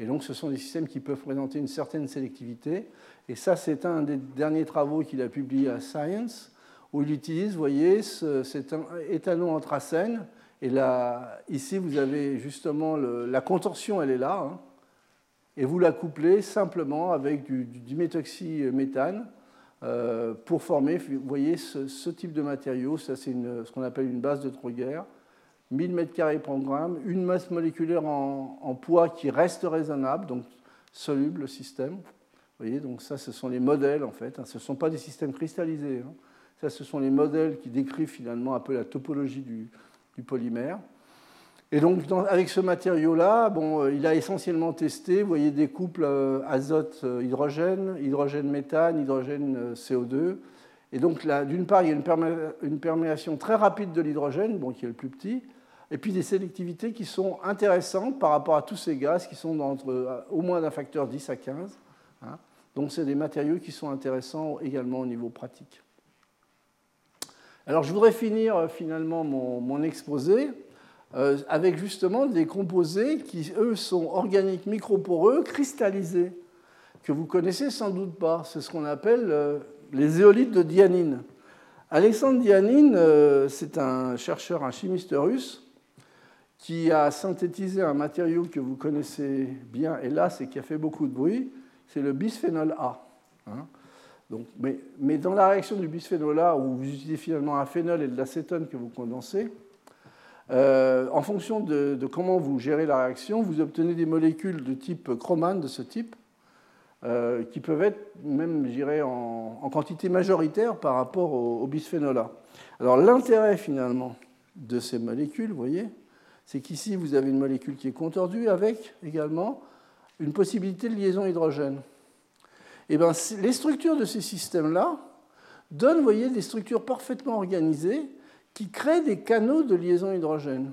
et donc, ce sont des systèmes qui peuvent présenter une certaine sélectivité. Et ça, c'est un des derniers travaux qu'il a publié à Science, où il utilise, vous voyez, cet étalon anthracène. Et là, ici, vous avez justement la contorsion, elle est là. Hein. et vous la couplez simplement avec du, du pour former, vous voyez, ce, type de matériau. Ça, c'est ce qu'on appelle une base de Troger. 1000 m2 par gramme, une masse moléculaire en, poids qui reste raisonnable, donc soluble le système. Vous voyez, donc ça, ce sont les modèles en fait. Hein. Ce ne sont pas des systèmes cristallisés. Hein. Ça, ce sont les modèles qui décrivent finalement un peu la topologie du polymère. Et donc, avec ce matériau-là, bon, euh, il a essentiellement testé, voyez, des couples euh, azote-hydrogène, hydrogène-méthane, hydrogène-CO2. Et donc, d'une part, il y a une, perméation très rapide de l'hydrogène, bon, qui est le plus petit, et puis des sélectivités qui sont intéressantes par rapport à tous ces gaz qui sont euh, au moins d'un facteur 10 à 15. Hein. Donc, c'est des matériaux qui sont intéressants également au niveau pratique. Alors, je voudrais finir euh, finalement mon, exposé euh, avec justement des composés qui, eux, sont organiques microporeux, cristallisés, que vous connaissez sans doute pas. C'est ce qu'on appelle les éolites de Dianine. Alexandre Dianine, euh, c'est un chercheur, un chimiste russe, qui a synthétisé un matériau que vous connaissez bien, hélas, et qui a fait beaucoup de bruit, c'est le bisphénol A. Hein. Donc, mais, dans la réaction du bisphénol A, où vous utilisez finalement un phénol et de l'acétone que vous condensez, euh, en fonction de, comment vous gérez la réaction, vous obtenez des molécules de type chromane, de ce type, euh, qui peuvent être même, je dirais, en, quantité majoritaire par rapport au, bisphénol A. Alors l'intérêt finalement de ces molécules, vous voyez, c'est qu'ici vous avez une molécule qui est contordue avec également une possibilité de liaison hydrogène. Et eh bien, les structures de ces systèmes-là donnent, vous voyez, des structures parfaitement organisées qui créent des canaux de liaison hydrogène.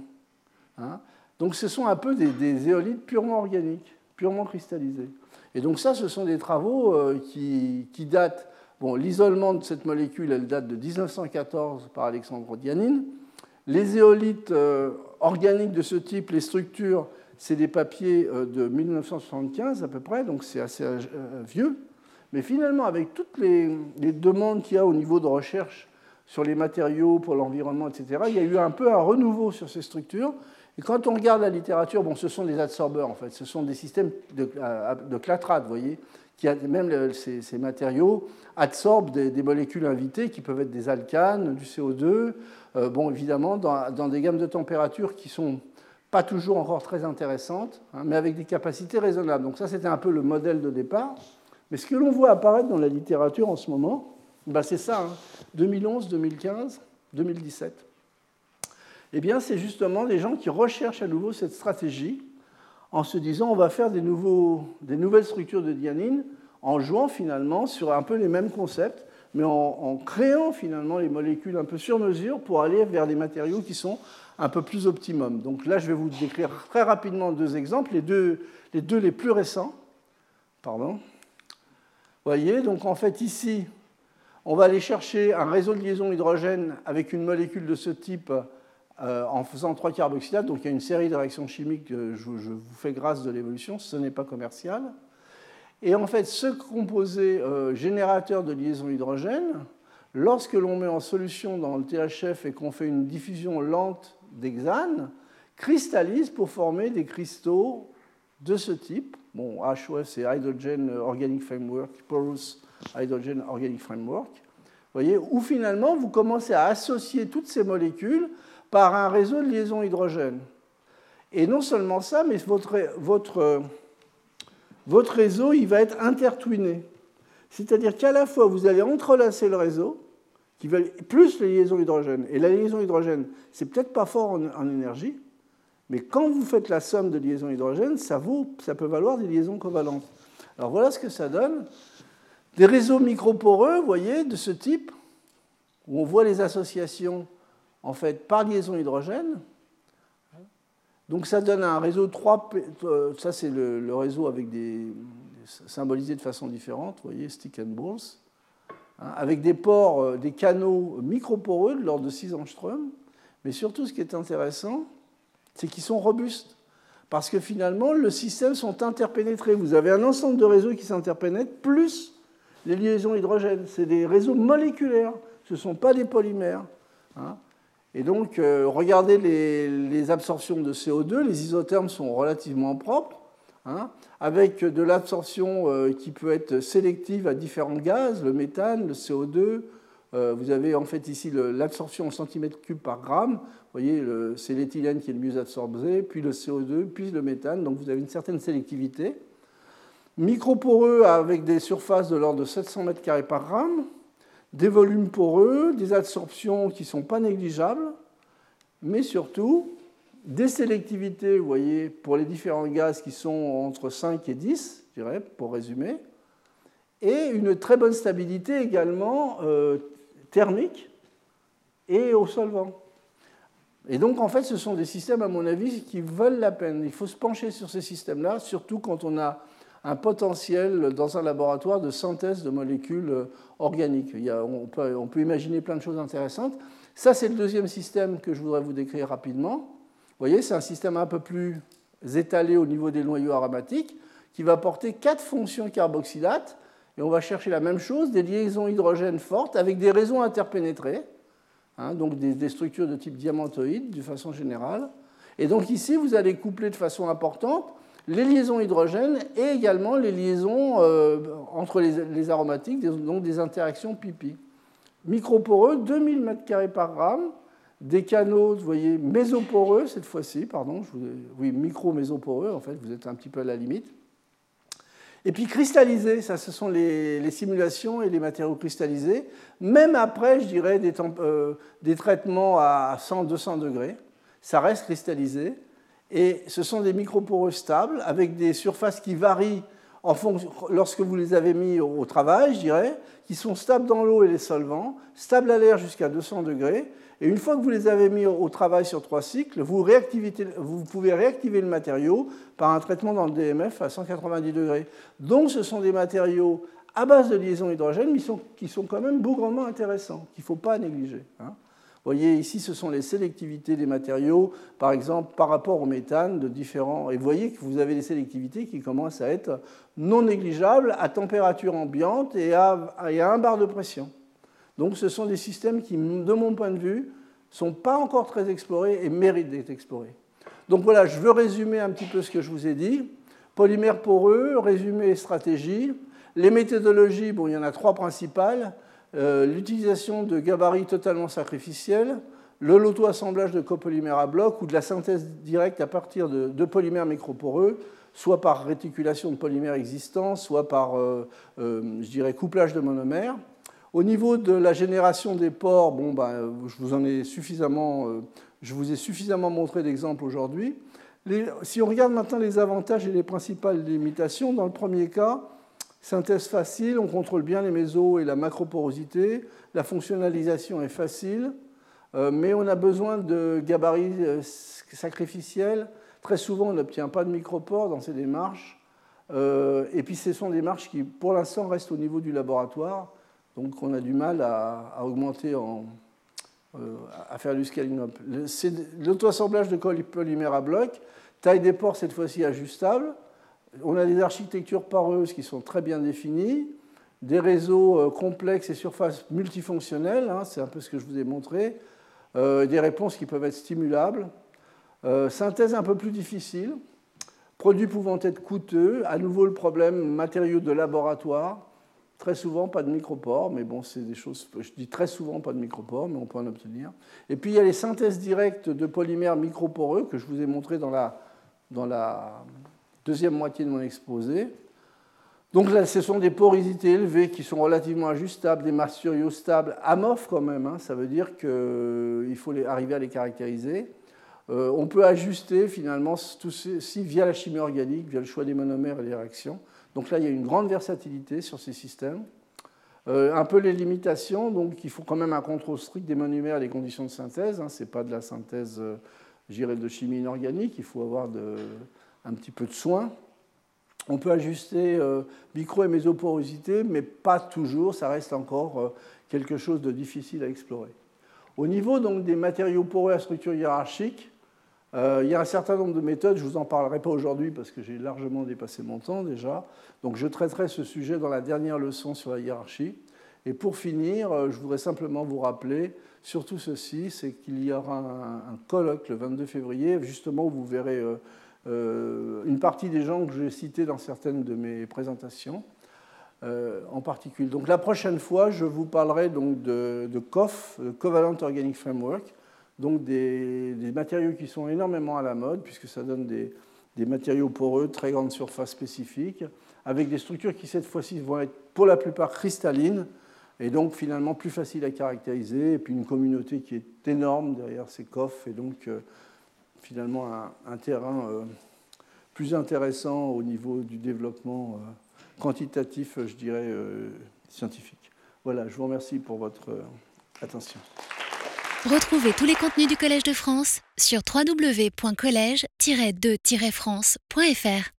Hein. Donc ce sont un peu des, des éolites purement organiques, purement cristallisées. Et donc ça, ce sont des travaux euh, qui, datent. Bon, l'isolement de cette molécule, elle date de 1914 par Alexandre Dianine. Les éolites euh, organiques de ce type, les structures, c'est des papiers euh, de 1975 à peu près, donc c'est assez vieux. Mais finalement, avec toutes les, les demandes qu'il y a au niveau de recherche sur les matériaux pour l'environnement, etc., il y a eu un peu un renouveau sur ces structures. Et quand on regarde la littérature, bon, ce sont des adsorbeurs en fait, ce sont des systèmes de, de clatrate, vous voyez, qui même ces, matériaux absorbent des, molécules invitées qui peuvent être des alcanes, du CO2, euh, bon, évidemment, dans, des gammes de température qui sont pas toujours encore très intéressantes, hein, mais avec des capacités raisonnables. Donc ça, c'était un peu le modèle de départ. Mais ce que l'on voit apparaître dans la littérature en ce moment, bah, c'est ça, 2011, 2015, 2017 eh bien, c'est justement des gens qui recherchent à nouveau cette stratégie en se disant on va faire des, nouvelles structures de dianine en jouant finalement sur un peu les mêmes concepts, mais en, créant finalement les molécules un peu sur mesure pour aller vers des matériaux qui sont un peu plus optimum. Donc là, je vais vous décrire très rapidement deux exemples, les deux les, deux les plus récents. Pardon. Vous voyez, donc en fait ici, on va aller chercher un réseau de liaison hydrogène avec une molécule de ce type euh, en faisant trois carboxylates. Donc il y a une série de réactions chimiques, je, je vous fais grâce de l'évolution, ce n'est pas commercial. Et en fait, ce composé euh, générateur de liaison hydrogène, lorsque l'on met en solution dans le THF et qu'on fait une diffusion lente d'hexane, cristallise pour former des cristaux de ce type. Bon, HOF, c'est Hydrogen Organic Framework, Porous Hydrogen Organic Framework. Voyez, où finalement vous commencez à associer toutes ces molécules par un réseau de liaison hydrogène. Et non seulement ça, mais votre, votre, votre réseau il va être intertwiné. C'est-à-dire qu'à la fois, vous allez entrelacer le réseau, qui va, plus les liaisons hydrogène. Et la liaison hydrogène, c'est peut-être pas fort en, énergie, mais quand vous faites la somme de liaisons hydrogène, ça, ça peut valoir des liaisons covalentes. Alors voilà ce que ça donne. Des réseaux microporeux, vous voyez, de ce type, où on voit les associations en fait, par liaison hydrogène. Donc ça donne un réseau 3, euh, ça c'est le, réseau avec des symbolisé de façon différente, vous voyez, stick and balls, hein, avec des ports, euh, des canaux microporeux de l'ordre de 6 angstrom. Mais surtout, ce qui est intéressant, c'est qu'ils sont robustes. Parce que finalement, le système sont interpénétrés. Vous avez un ensemble de réseaux qui s'interpénètrent, plus les liaisons hydrogènes. C'est des réseaux moléculaires, ce ne sont pas des polymères. Hein. Et donc, euh, regardez les, absorptions de CO2, les isothermes sont relativement propres, hein, avec de l'absorption euh, qui peut être sélective à différents gaz, le méthane, le CO2. Euh, vous avez en fait ici l'absorption en centimètres cubes par gramme. Vous voyez, c'est l'éthylène qui est le mieux absorbé, puis le CO2, puis le méthane. Donc vous avez une certaine sélectivité. Microporeux avec des surfaces de l'ordre de 700 mètres carrés par gramme des volumes poreux, des absorptions qui ne sont pas négligeables, mais surtout des sélectivités, vous voyez, pour les différents gaz qui sont entre 5 et 10, je dirais, pour résumer, et une très bonne stabilité également, euh, thermique et au solvant. Et donc, en fait, ce sont des systèmes, à mon avis, qui valent la peine. Il faut se pencher sur ces systèmes-là, surtout quand on a un potentiel dans un laboratoire de synthèse de molécules organiques. on, peut, imaginer plein de choses intéressantes. Ça, c'est le deuxième système que je voudrais vous décrire rapidement. Vous voyez, c'est un système un peu plus étalé au niveau des noyaux aromatiques qui va porter quatre fonctions carboxylates. Et on va chercher la même chose, des liaisons hydrogènes fortes avec des réseaux interpénétrés. Hein, donc des, structures de type diamantoïde de façon générale. Et donc ici, vous allez coupler de façon importante les liaisons hydrogènes et également les liaisons euh, entre les, aromatiques, donc des interactions pipi. Microporeux, 2000 m2 par gramme, des canaux, vous voyez, mésoporeux cette fois-ci, pardon, oui, micro-mésoporeux, en fait, vous êtes un petit peu à la limite. Et puis cristallisé, ça ce sont les, simulations et les matériaux cristallisés, même après, je dirais, des, euh, traitements à 100-200 degrés, ça reste cristallisé. Et ce sont des microporeux stables avec des surfaces qui varient en lorsque vous les avez mis au travail, je dirais, qui sont stables dans l'eau et les solvants, stables à l'air jusqu'à 200 degrés, et une fois que vous les avez mis au travail sur trois cycles, vous, pouvez réactiver le matériau par un traitement dans le DMF à 190 degrés. Donc ce sont des matériaux à base de liaison hydrogène, mais qui sont quand même bougrement intéressants, qu'il ne faut pas négliger. Hein. Vous voyez, ici, ce sont les sélectivités des matériaux, par exemple, par rapport au méthane de différents. Et vous voyez que vous avez des sélectivités qui commencent à être non négligeables à température ambiante et à, un bar de pression. Donc ce sont des systèmes qui, de mon point de vue, ne sont pas encore très explorés et méritent d'être explorés. Donc voilà, je veux résumer un petit peu ce que je vous ai dit. Polymères poreux, résumé et stratégie. Les méthodologies, bon, il y en a trois principales. Euh, l'utilisation de gabarits totalement sacrificiels, le loto-assemblage de copolymères à bloc ou de la synthèse directe à partir de, polymères microporeux, soit par réticulation de polymères existants, soit par, euh, euh, je dirais, couplage de monomères. Au niveau de la génération des pores, bon, ben, je, vous en ai suffisamment, je vous ai suffisamment montré d'exemples aujourd'hui. Si on regarde maintenant les avantages et les principales limitations, dans le premier cas, synthèse facile, on contrôle bien les mésos et la macroporosité, la fonctionnalisation est facile, euh, mais on a besoin de gabarits euh, sacrificiels. Très souvent, on n'obtient pas de micropores dans ces démarches. Et puis, ce sont des démarches qui, pour l'instant, restent au niveau du laboratoire. Donc on a du mal à, augmenter, en, euh, à faire du scaling up. L'auto-assemblage de polymères à bloc, taille des ports cette fois-ci ajustable. On a des architectures poreuses qui sont très bien définies, des réseaux euh, complexes et surfaces multifonctionnelles, hein, c'est un peu ce que je vous ai montré, euh, des réponses qui peuvent être stimulables, synthèse un peu plus difficile, produits pouvant être coûteux, à nouveau le problème matériaux de laboratoire, Très souvent, pas de micropores, mais bon, c'est des choses. Je dis très souvent pas de micropores, mais on peut en obtenir. Et puis, il y a les synthèses directes de polymères microporeux que je vous ai montré dans la deuxième moitié de mon exposé. Donc là, ce sont des porosités élevées qui sont relativement ajustables, des matériaux stables, amorphes quand même. Hein. ça veut dire qu'il euh, faut arriver à les caractériser. Euh, on peut ajuster finalement tout ceci via la chimie organique, via le choix des monomères et des réactions. Donc là, il y a une grande versatilité sur ces systèmes. Euh, un peu les limitations, donc il faut quand même un contrôle strict des monomères et des conditions de synthèse. Hein. Ce n'est pas de la synthèse, euh, de chimie inorganique, il faut avoir un petit peu de soin. On peut ajuster euh, micro et mésoporosité, mais pas toujours, ça reste encore quelque chose de difficile à explorer. Au niveau donc, des matériaux poreux à structure hiérarchique, euh, il y a un certain nombre de méthodes, je ne vous en parlerai pas aujourd'hui parce que j'ai largement dépassé mon temps déjà. Donc je traiterai ce sujet dans la dernière leçon sur la hiérarchie. Et pour finir, euh, je voudrais simplement vous rappeler surtout ceci, c'est qu'il y aura un, colloque le 22 février, justement où vous verrez euh, une partie des gens que j'ai cités dans certaines de mes présentations. en particulier. Donc la prochaine fois, je vous parlerai donc de, de COF, Covalent Organic Framework, donc des, matériaux qui sont énormément à la mode, puisque ça donne des, matériaux poreux, très grande surface spécifique, avec des structures qui cette fois-ci vont être pour la plupart cristallines, et donc finalement plus faciles à caractériser, et puis une communauté qui est énorme derrière ces coffres, et donc euh, finalement un, terrain euh, plus intéressant au niveau du développement euh, quantitatif, je dirais, scientifique. Voilà, je vous remercie pour votre Attention. Retrouvez tous les contenus du Collège de France sur www.colège-2-france.fr.